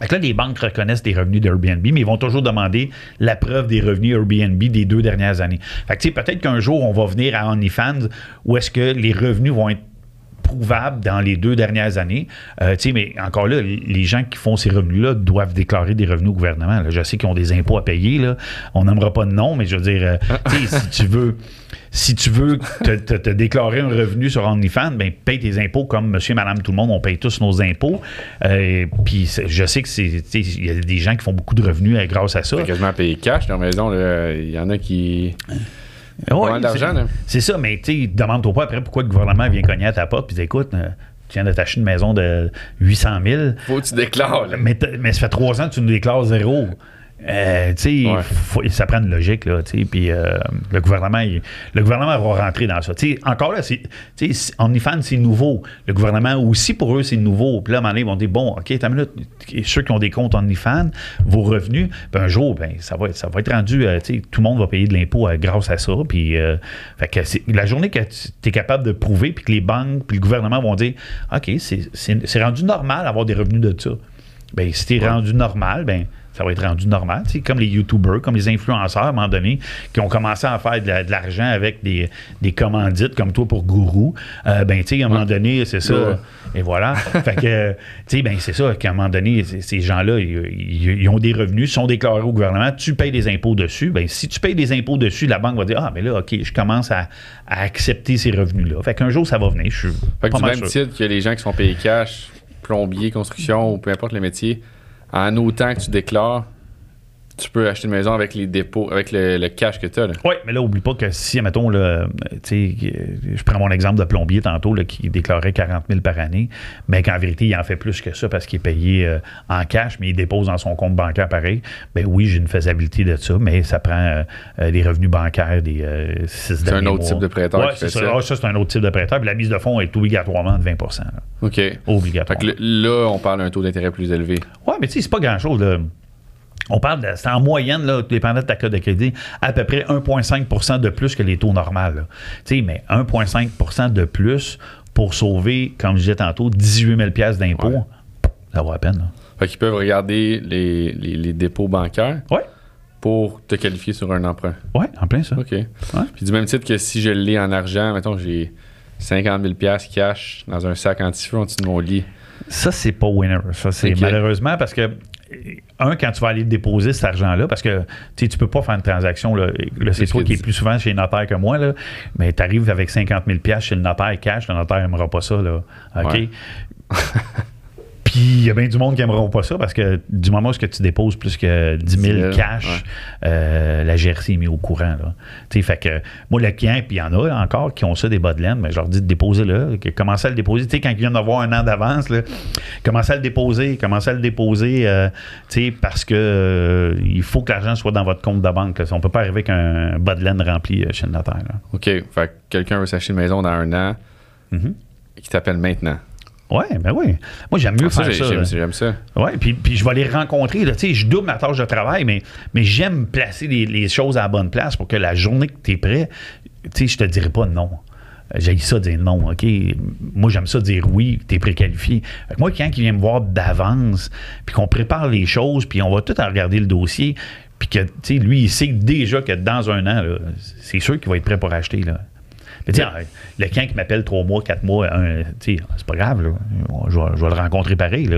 Fait que là, les banques reconnaissent des revenus d'Airbnb, mais ils vont toujours demander la preuve des revenus Airbnb des deux dernières années. Fait que, peut-être qu'un jour, on va venir à OnlyFans où est-ce que les revenus vont être prouvables dans les deux dernières années. Euh, mais encore là, les gens qui font ces revenus-là doivent déclarer des revenus au gouvernement. Je sais qu'ils ont des impôts à payer. Là. On n'aimera pas de nom, mais je veux dire, euh, si tu veux si tu veux te, déclarer un revenu sur OnlyFans, ben paye tes impôts comme monsieur, madame, tout le monde, on paye tous nos impôts. Euh, puis je sais que c'est il y a des gens qui font beaucoup de revenus euh, grâce à ça. Quasiment payer cash dans la maison. Il y en a qui. Ouais, d'argent. C'est ça, mais tu demande-toi pas après pourquoi le gouvernement vient cogner à ta porte puis écoute, euh, tu viens de t'acheter une maison de 800 000. Faut que tu déclares. Mais, mais, ça fait trois ans que tu nous déclares zéro. Euh, ça prend une logique, là, puis euh, le gouvernement, le gouvernement va rentrer dans ça. encore là, OnlyFans, c'est nouveau. Le gouvernement aussi, pour eux, c'est nouveau. Puis là, à un moment donné, ils vont dire, bon, OK, t'as minute, ceux qui ont des comptes OnlyFans, vos revenus, ben, un jour, ben, ça, va, ça va être rendu, euh, tout le monde va payer de l'impôt grâce à ça. Puis, la journée que tu es capable de prouver, puis que les banques, puis le gouvernement vont dire, OK, c'est rendu normal d'avoir des revenus de ça. Ben, si t'es rendu normal, ben, ça va être rendu normal. C'est comme les YouTubers, comme les influenceurs, à un moment donné, qui ont commencé à faire de, l'argent avec des, commandites, comme toi pour Gourou. Euh, ben, tu sais, à un moment donné, c'est ça. Et voilà. <laughs> fait que, tu sais, ben, c'est ça, qu'à un moment donné, ces gens-là, ils, ont des revenus, sont déclarés au gouvernement, tu payes des impôts dessus. Ben, si tu payes des impôts dessus, la banque va dire, ah, mais là, OK, je commence à, accepter ces revenus-là. Fait qu'un jour, ça va venir. Je suis fait que du même titre que les gens qui sont payés cash, plombier, construction ou peu importe le métier, en autant que tu déclares, tu peux acheter une maison avec les dépôts, avec le, cash que tu as. Oui, mais là, oublie pas que si, mettons, là, je prends mon exemple de plombier tantôt là, qui déclarait 40 000 par année, mais qu'en vérité, il en fait plus que ça parce qu'il est payé euh, en cash, mais il dépose dans son compte bancaire pareil. Ben oui, j'ai une faisabilité de ça, mais ça prend euh, euh, des revenus bancaires des six C'est un autre type de prêteur. Oui, c'est ça. Ah, ça, c'est un autre type de prêteur. Puis la mise de fonds est obligatoirement de 20 OK. Obligatoire. là, on parle d'un taux d'intérêt plus élevé. Oui, mais tu sais, c'est pas grand-chose. On parle de, c'est en moyenne, là, dépendant de ta code de crédit, à peu près 1,5% de plus que les taux normaux. Tu sais, mais 1,5% de plus pour sauver, comme je disais tantôt, 18 000 d'impôts, ça vaut la peine. Là. Fait qu'ils peuvent regarder les, les, dépôts bancaires. Ouais. Pour te qualifier sur un emprunt. Oui, en plein ça. OK. Puis du même titre que si je l'ai en argent, mettons, j'ai 50 000 cash dans un sac anti-feu en dessous de mon lit. Ça, c'est pas winner. Ça, c'est malheureusement parce que un, quand tu vas aller déposer cet argent-là, parce que tu ne peux pas faire une transaction, là, c'est toi qui es plus souvent chez le notaire que moi, là, mais tu arrives avec 50 000 chez le notaire cash, le notaire n'aimera pas ça. Là, OK? <laughs> Puis il y a bien du monde qui n'aimera pas ça parce que du moment où tu déposes plus que 10 000 cash, euh, la GRC est mise au courant. Là. Fait que moi, le client, puis il y en a encore qui ont ça des bas de laine, mais je leur dis de déposer là, commencez à le déposer. sais quand ils viennent d'avoir un an d'avance, commencez à le déposer, commencez à le déposer euh, parce que euh, il faut que l'argent soit dans votre compte de banque. On ne peut pas arriver avec un bas de laine rempli chez le notaire. OK. Fait que quelqu'un veut s'acheter une maison dans un an mm-hmm. qui t'appelle maintenant. Oui, ben oui. Moi, j'aime mieux ah, faire ça. J'aime ça. Oui, puis, puis je vais les rencontrer. Là. Je double ma tâche de travail, mais, mais j'aime placer les, choses à la bonne place pour que la journée que tu es prêt, je te dirai pas non. J'ai ça dire non, OK? Moi, j'aime ça dire oui, tu es préqualifié. moi, quelqu'un qui vient me voir d'avance, puis qu'on prépare les choses, puis on va tout en regarder le dossier, puis que, tu sais, lui, il sait déjà que dans un an, c'est sûr qu'il va être prêt pour acheter, là. Mais le client qui m'appelle trois mois, quatre mois, c'est pas grave, là. Je, vais, le rencontrer pareil,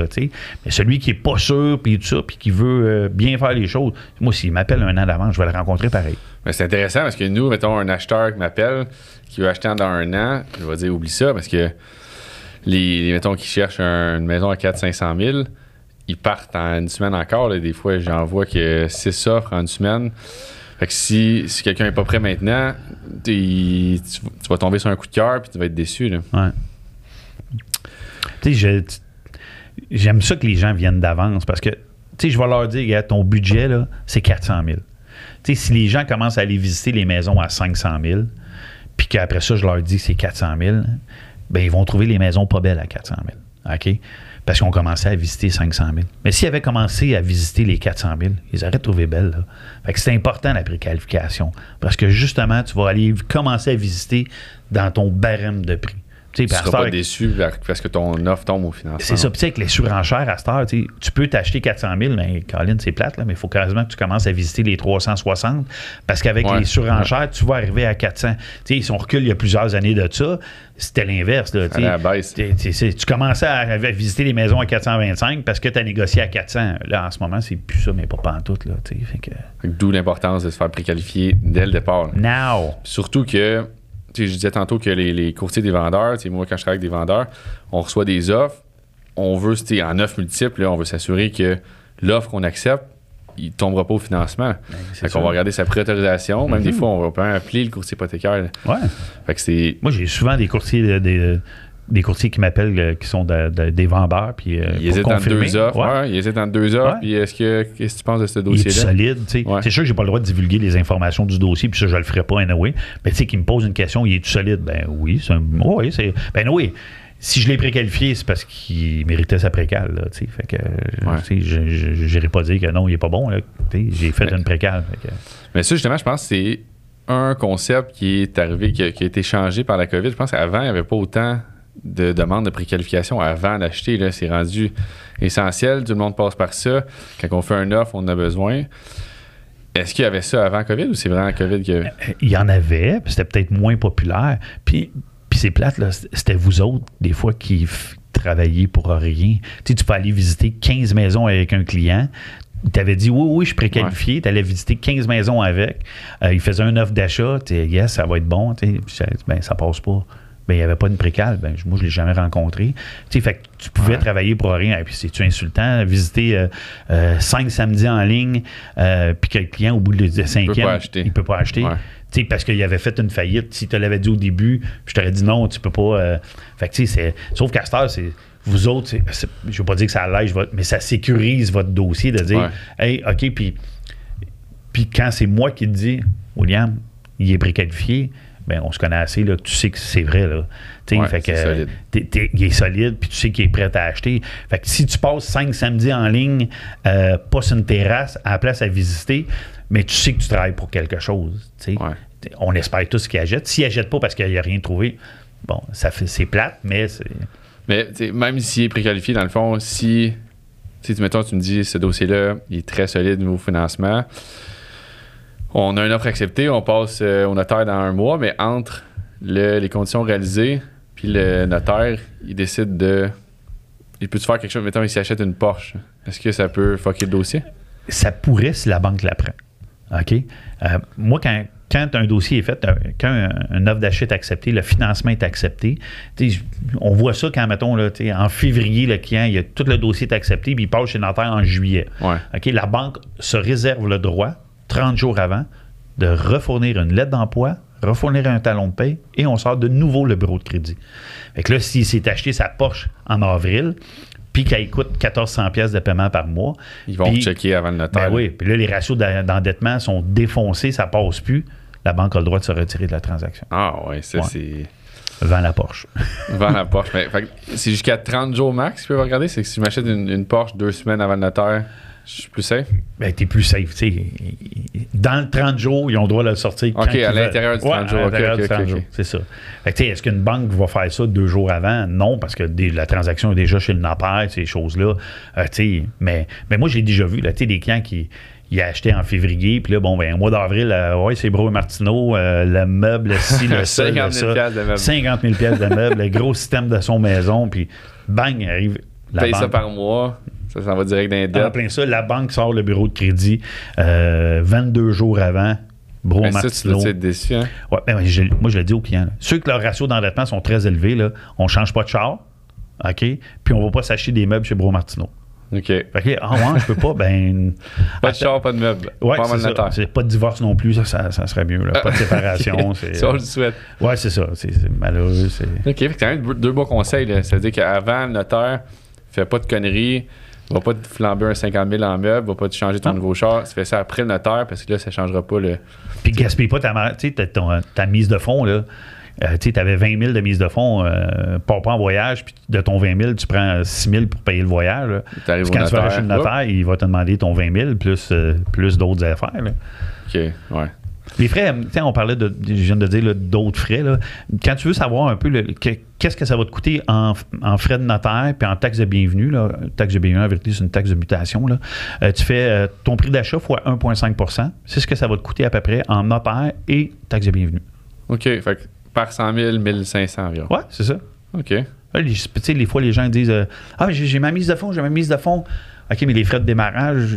Mais celui qui est pas sûr, puis tout ça, puis qui veut euh, bien faire les choses, moi, s'il m'appelle un an d'avant, je vais le rencontrer pareil. Mais c'est intéressant parce que nous, mettons, un acheteur qui m'appelle, qui veut acheter dans un an, je vais dire, oublie ça, parce que les, mettons, qui cherchent une maison à 400-500 000, ils partent en une semaine encore. Des fois, j'en vois que c'est offres en une semaine. Fait que si, si quelqu'un n'est pas prêt maintenant, tu, vas tomber sur un coup de cœur puis tu vas être déçu. Là. Ouais. Tu sais, j'aime ça que les gens viennent d'avance parce que, je vais leur dire, ton budget, là, c'est 400 000. Tu sais, si les gens commencent à aller visiter les maisons à 500 000, puis qu'après ça, je leur dis que c'est 400 000, ben ils vont trouver les maisons pas belles à 400 000. OK? Parce qu'on commençait à visiter 500 000. Mais s'ils avaient commencé à visiter les 400 000, ils auraient trouvé belles. Là. Fait que c'est important la préqualification. Parce que justement, tu vas aller commencer à visiter dans ton barème de prix. Tu ne seras pas déçu parce que ton offre tombe au financement. C'est ça. Puis avec les surenchères à cette heure, tu peux t'acheter 400 000, mais Colin, c'est plate, là, mais il faut quasiment que tu commences à visiter les 360 parce qu'avec les surenchères, tu vas arriver à 400. sais, si on recule il y a plusieurs années de ça, c'était l'inverse. Là, à la baisse. tu commençais à, visiter les maisons à 425 parce que tu as négocié à 400. Là, en ce moment, c'est plus ça, mais pas pantoute. Là, fait que... D'où l'importance de se faire préqualifier dès le départ. Now! Surtout que je disais tantôt que les, courtiers des vendeurs, moi, quand je travaille avec des vendeurs, on reçoit des offres. On veut, en offre multiple, on veut s'assurer que l'offre qu'on accepte, il ne tombera pas au financement. Ben, on va regarder sa préautorisation. Même des mhm. fois, on va pas appeler le courtier hypothécaire. Ouais. Moi, j'ai souvent des courtiers de, des courtiers qui m'appellent euh, qui sont des vendeurs. Puis, euh, ils hésitent entre deux offres. Ouais. ils hésitent entre deux offres. Puis est-ce que, qu'est-ce que tu penses de ce dossier-là? Il est solide. C'est sûr que j'ai pas le droit de divulguer les informations du dossier, puis ça, je le ferai pas anyway. Mais tu sais, qui me pose une question, il est solide? Ben oui. C'est un, oui, c'est, ben oui. Si je l'ai préqualifié, c'est parce qu'il méritait sa précale. Là, fait que, je n'irai pas dire que non, il est pas bon. J'ai fait une précale. Mais ça, justement, je pense que c'est un concept qui est arrivé, qui a, qui a été changé par la COVID. Je pense qu'avant, il n'y avait pas autant de demande de préqualification avant d'acheter. C'est rendu essentiel. Tout le monde passe par ça. Quand on fait un offre, on en a besoin. Est-ce qu'il y avait ça avant COVID ou c'est vraiment COVID qu'il y avait? Il y en avait, c'était peut-être moins populaire. Puis, puis c'est plate, là, c'était vous autres, des fois, qui travailliez pour rien. Tu sais, tu peux aller visiter 15 maisons avec un client. Tu avais dit oui, oui, je suis préqualifié. Tu allais visiter 15 maisons avec. Euh, il faisait un offre d'achat. Tu yes, ça va être bon. Ben, ça passe pas ben, il n'y avait pas de précal. Ben, moi, je ne l'ai jamais rencontré. Tu fait que tu pouvais travailler pour rien. Et puis, c'est-tu insultant? Visiter euh, euh, cinq samedis en ligne, euh, puis que le client, au bout de cinquième, il ne peut pas acheter. parce qu'il avait fait une faillite. Si tu l'avais dit au début, je t'aurais dit non, tu peux pas. fait que, c'est. Sauf qu'à c'est vous autres, je ne veux pas dire que ça allège votre, mais ça sécurise votre dossier de dire, hey, OK, puis, puis quand c'est moi qui te dis, William, il est préqualifié, ben, on se connaît assez, là, tu sais que c'est vrai. Là. fait que, solide. il est solide, puis tu sais qu'il est prêt à acheter. Fait que si tu passes cinq samedis en ligne, euh, pas sur une terrasse, à la place à visiter, mais tu sais que tu travailles pour quelque chose. On espère tous qu'il achète. S'il achète pas parce qu'il n'y a rien trouvé, bon, ça fait, c'est plate, mais c'est. Mais même s'il est préqualifié, dans le fond, si, tu mettons, tu me dis ce dossier-là, il est très solide au niveau financement on a une offre acceptée, on passe euh, au notaire dans un mois, mais entre les conditions réalisées, puis le notaire, il décide de. Il peut-tu faire quelque chose, mettons, il s'achète une Porsche. Est-ce que ça peut fucker le dossier? Ça pourrait si la banque l'apprend. OK? Euh, moi, quand, quand un dossier est fait, euh, quand un, offre d'achat est accepté, le financement est accepté, on voit ça quand, mettons, là, en février, le client, il a, tout le dossier est accepté, puis il passe chez le notaire en juillet. OK? La banque se réserve le droit 30 jours avant, de refournir une lettre d'emploi, refournir un talon de paie et on sort de nouveau le bureau de crédit. Fait que là, s'il s'est acheté sa Porsche en avril, puis qu'elle coûte 1400 pièces de paiement par mois. Ils vont checker avant le notaire. Ben oui, puis là, les ratios d'endettement sont défoncés, ça passe plus. La banque a le droit de se retirer de la transaction. Ah oui, ça c'est... Vends la Porsche. <laughs> Vends la Porsche. c'est jusqu'à 30 jours max, tu peux regarder. C'est que si tu m'achètes une, une Porsche deux semaines avant le notaire, je suis plus safe? Ben, t'es plus safe. Dans le 30 jours, ils ont le droit de le sortir. OK, à l'intérieur du 30 jours. À l'intérieur du 30 jours. C'est ça. est-ce qu'une banque va faire ça deux jours avant? Non, parce que la transaction est déjà chez le notaire, ces choses-là. Euh, mais, mais moi, j'ai déjà vu là, des clients qui il a acheté en février, puis là, bon, ben, au mois d'avril, euh, ouais, c'est Bro et Martineau, euh, le meuble, si, le sol, 50 000 de meuble. 50 000 pièces de meuble, le gros système de son maison, puis bang, arrive. La Paye ça par mois. Ça s'en va direct dans les dettes. En plein ça, la banque sort le bureau de crédit 22 euh, jours avant. Bro ben ça, tu dois être déçu, hein? Ouais, ben, moi, je le dis aux clients. Ceux que leurs ratios d'endettement sont très élevés, là, on ne change pas de char, OK? Puis on ne va pas s'acheter des meubles chez Bro Martineau. OK. OK, ah ouais, je peux pas, ben... <laughs> pas de char, pas de meubles. Ouais, pas, c'est pas de divorce non plus, ça, ça, serait mieux. Là. Pas de séparation. <laughs> ça, on le souhaite. Ouais, c'est ça. C'est malheureux. OK, fait que même deux beaux conseils. C'est-à-dire qu'avant, le notaire fait pas de conneries Va pas te flamber un 50 000 en meuble, va pas te changer ton nouveau char. Tu fais ça après le notaire parce que là, ça changera pas le. Puis gaspille pas ta, ta mise de fonds, là. Euh, tu avais 20 000 de mise de fonds, euh, pas, en voyage, puis de ton 20 000, tu prends 6 000 pour payer le voyage. quand notaire, tu vas chez le notaire, il va te demander ton 20 000 plus, euh, plus d'autres affaires. OK, ouais. Les frais, on parlait de, je viens de dire d'autres frais. Là. Quand tu veux savoir un peu qu'est-ce que ça va te coûter en, frais de notaire puis en taxe de bienvenue, là, taxe de bienvenue, en vérité, c'est une taxe de mutation. Là. Euh, tu fais euh, ton prix d'achat fois 1,5% C'est ce que ça va te coûter à peu près en notaire et taxe de bienvenue. OK. Fait par 100 000, 1500 environ. Oui, c'est ça. OK. Les, les fois, les gens disent euh, Ah, j'ai ma mise de fonds, j'ai ma mise de fonds. OK, mais les frais de démarrage,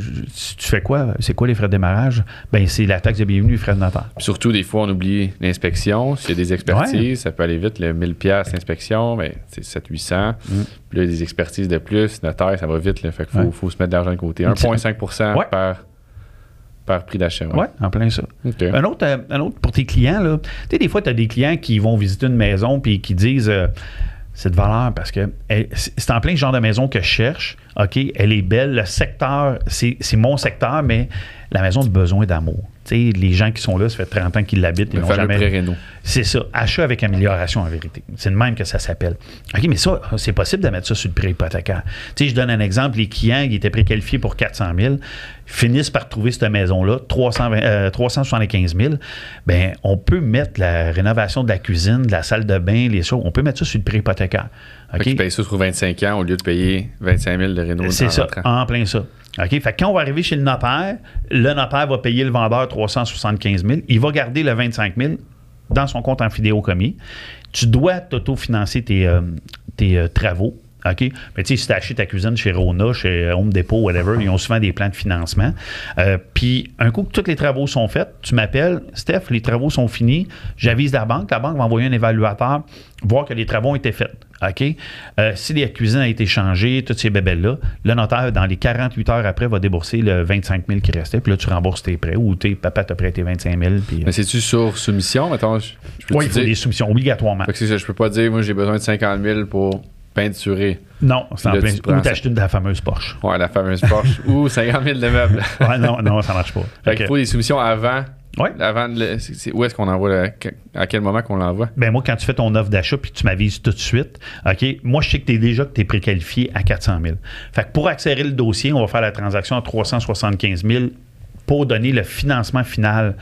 tu fais quoi? C'est quoi les frais de démarrage? Ben, c'est la taxe de bienvenue, les frais de notaire. surtout, des fois, on oublie l'inspection. S'il y a des expertises, ça peut aller vite. Le 1000$ l'inspection, ben, c'est 700-800. Mm. Puis là, des expertises de plus. Notaire, ça va vite. Là, fait qu'il faut, faut, se mettre de l'argent de côté. 1,5 par, par prix d'achat. Oui, en plein ça. Un, autre, euh, un autre pour tes clients, là. Tu sais, des fois, tu as des clients qui vont visiter une maison puis qui disent. Euh, cette valeur parce que c'est en plein genre de maison que je cherche. OK, elle est belle. Le secteur, c'est mon secteur, mais la maison a besoin d'amour les gens qui sont là, ça fait 30 ans qu'ils l'habitent. Ils n'ont jamais. C'est ça. Achat avec amélioration en vérité. C'est le même que ça s'appelle. OK, mais ça, c'est possible de mettre ça sur le prêt hypothécaire. je donne un exemple. Les clients qui étaient préqualifiés pour 400 000 finissent par trouver cette maison-là, 375 000. Bien, on peut mettre la rénovation de la cuisine, de la salle de bain, les choses, on peut mettre ça sur le prêt hypothécaire. Okay? Tu payes ça sur 25 ans au lieu de payer 25 000 de réno. C'est ça, en plein ça. OK? Fait quand on va arriver chez le notaire, le notaire va payer le vendeur 375 000. Il va garder le 25 000 dans son compte en commis. Tu dois t'autofinancer tes, euh, tes euh, travaux. OK? Mais tu sais, si tu achètes ta cuisine chez Rona, chez Home Depot, whatever, ils ont souvent des plans de financement. Euh, puis, un coup que tous les travaux sont faits, tu m'appelles, Steph, les travaux sont finis, j'avise la banque, la banque va envoyer un évaluateur, voir que les travaux ont été faits. OK? Euh, si la cuisine a été changée, toutes ces bébelles-là, le notaire, dans les 48 heures après, va débourser le 25 000 qui restait, puis là, tu rembourses tes prêts ou tes papa t'a prêté 25 000. Puis, Mais c'est-tu sur soumission? Attends, je, oui, il faut des soumissions, obligatoirement. Fait que je peux pas dire, moi, j'ai besoin de 50 000 pour peinturer. Non, c'est en plein. Ou t'acheter de la fameuse Porsche. Ouais, la fameuse Porsche. <laughs> ou 50 000 de meubles. ouais, non, non, ça marche pas. Fait qu'il faut des soumissions avant oui. Avant où est-ce qu'on envoie à quel moment qu'on l'envoie? Ben moi, quand tu fais ton offre d'achat puis tu m'avises tout de suite, OK, moi je sais que tu es déjà que tu es préqualifié à 400 000. Fait que pour accélérer le dossier, on va faire la transaction à 375 000 pour donner le financement final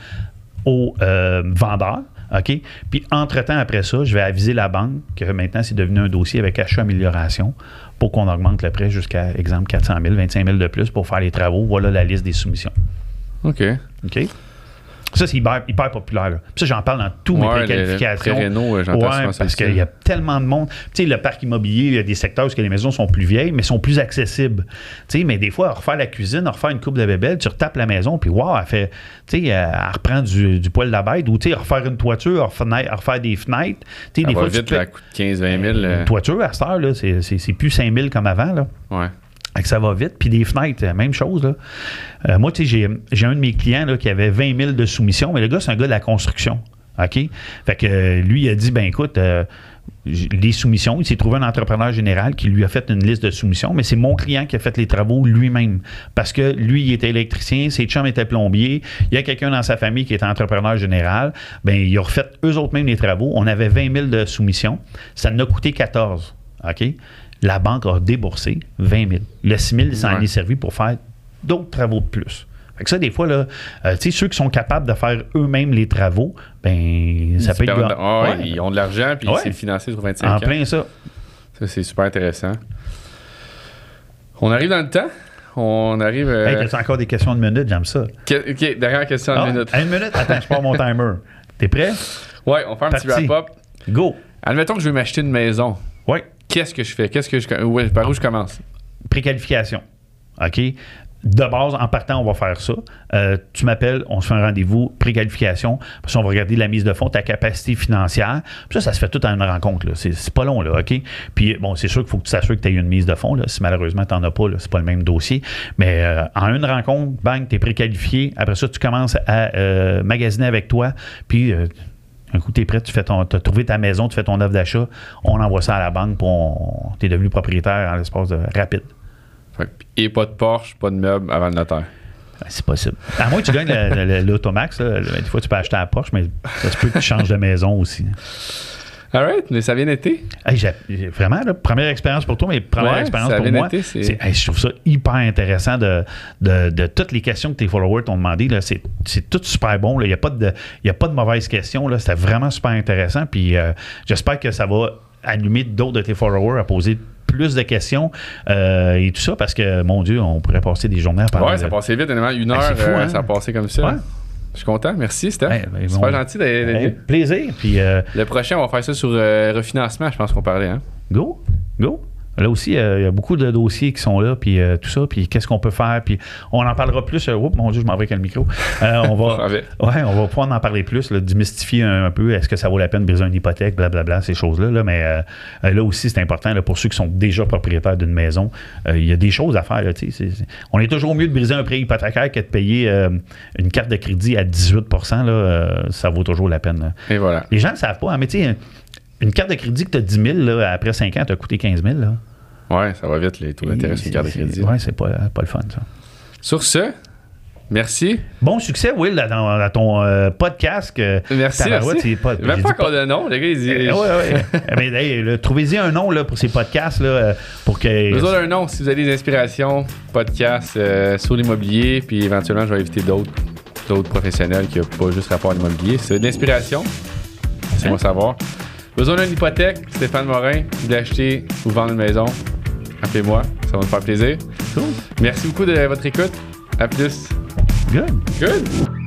au euh, vendeur. OK? Puis, entre-temps, après ça, je vais aviser la banque que maintenant, c'est devenu un dossier avec achat-amélioration pour qu'on augmente le prêt jusqu'à, exemple, 400 000, 25 000 de plus pour faire les travaux. Voilà la liste des soumissions. OK. OK? Ça, c'est hyper, populaire. Là. ça, j'en parle dans tous mes préqualifications. ouais, parce qu'il y a tellement de monde. Tu sais, le parc immobilier, il y a des secteurs où les maisons sont plus vieilles, mais sont plus accessibles. Tu sais, mais des fois, refaire la cuisine, refaire une coupe de bébelle, tu retapes la maison, puis wow, elle fait, tu sais, elle reprend du, poil de la bête, ou tu sais, refaire une toiture, refaire, des fenêtres. Tu sais, des fois, vite, tu coûte 15-20 000. Une euh. toiture, à cette heure, là, c'est plus 5 000 comme avant, là. Ouais que ça va vite. Puis des fenêtres, même chose. Là. Euh, moi, tu sais, j'ai un de mes clients là, qui avait 20 000 de soumission, mais le gars, c'est un gars de la construction. OK? Fait que euh, lui, il a dit, ben écoute, euh, les soumissions, il s'est trouvé un entrepreneur général qui lui a fait une liste de soumissions, mais c'est mon client qui a fait les travaux lui-même. Parce que lui, il était électricien, ses chums étaient plombiers, il y a quelqu'un dans sa famille qui est entrepreneur général, ben il a refait eux autres même les travaux. On avait 20 000 de soumissions. Ça nous a coûté 14. OK? La banque a déboursé 20 000. Le 6 000, ça en est servi pour faire d'autres travaux de plus. Fait que ça, des fois, là, euh, ceux qui sont capables de faire eux-mêmes les travaux, ben, ça peut être. Ah ils ont de l'argent, puis c'est financé sur 25 ans. En plein ça. Ça, c'est super intéressant. On arrive dans le temps? On arrive. Euh... Hey, as encore des questions de minute? J'aime ça. OK, dernière question de ah, minute. Une minute? Attends, je pars mon <laughs> timer. T'es prêt? Oui, on fait un petit wrap-up. Go. Admettons que je vais m'acheter une maison. Oui qu'est-ce que je fais? Qu'est-ce que je, par où je commence? Préqualification. OK? De base, en partant, on va faire ça. Euh, tu m'appelles, on se fait un rendez-vous, préqualification. Puis on va regarder la mise de fonds, ta capacité financière. Puis ça, ça se fait tout en une rencontre. C'est pas long, là, OK? Puis bon, c'est sûr qu'il faut que tu t'assures que tu aies une mise de fonds. Là. Si malheureusement, tu n'en as pas, c'est pas le même dossier. Mais euh, en une rencontre, bang, tu es préqualifié. Après ça, tu commences à euh, magasiner avec toi. Puis un coup, tu es prêt, tu fais ton, as trouvé ta maison, tu fais ton offre d'achat, on envoie ça à la banque, puis tu es devenu propriétaire en l'espace de rapide. et pas de Porsche, pas de meubles avant le notaire. C'est possible. À moins que tu gagnes l'Automax, des fois tu peux acheter la Porsche, mais ça se peut que tu changes de maison aussi. Alright, mais ça vient été. vraiment, première expérience pour toi, mais première expérience pour moi. Été, je trouve ça hyper intéressant de, de, toutes les questions que tes followers t'ont demandé. C'est tout super bon. Il n'y a, pas de, a pas de mauvaises questions. C'était vraiment super intéressant. Puis euh, j'espère que ça va allumer d'autres de tes followers à poser plus de questions euh, et tout ça parce que, mon Dieu, on pourrait passer des journées à parler. Ouais, ça passait vite. Une heure, euh, hein? ça a passé comme ça. Je suis content. Merci, Steph. Ben, c'est pas gentil d'être Plaisir. Puis, euh, le prochain, on va faire ça sur refinancement, je pense qu'on parlait. Hein? Go. Go. Là aussi, euh, il y a beaucoup de dossiers qui sont là, puis euh, tout ça, puis qu'est-ce qu'on peut faire, puis on en parlera plus. Euh, oups, mon Dieu, je m'en vais avec le micro. on va, <laughs> ouais, on va pouvoir en parler plus, là, démystifier un, peu. Est-ce que ça vaut la peine de briser une hypothèque, blablabla, ces choses-là. Là, mais là aussi, c'est important pour ceux qui sont déjà propriétaires d'une maison. Il y a des choses à faire. Là, on est toujours mieux de briser un prêt hypothécaire que de payer une carte de crédit à 18 là, Ça vaut toujours la peine. Et voilà. Les gens ne savent pas, hein, mais tu sais une carte de crédit que tu as 10 000, là, après 5 ans, tu as coûté 15 000. Là. Ouais, ça va vite, les taux d'intérêt sur une carte de crédit. Ouais, c'est pas, pas le fun, ça. Sur ce, Merci. Bon succès, Will, dans, ton euh, podcast. merci, merci. Même pas encore de nom, les gars. Ils disent... oui, oui. Mais hey, trouvez-y un nom là, pour ces podcasts. Là, pour que... Besoin d'un nom si vous avez des inspirations, podcast euh, sur l'immobilier, puis éventuellement, je vais inviter d'autres d'autres professionnels qui n'ont pas juste rapport à l'immobilier. C'est de l'inspiration. C'est moi savoir. Besoin d'une hypothèque, Stéphane Morin, d'acheter ou vendre une maison, appelez-moi, ça va me faire plaisir. Merci beaucoup de votre écoute. À plus. Good. Good.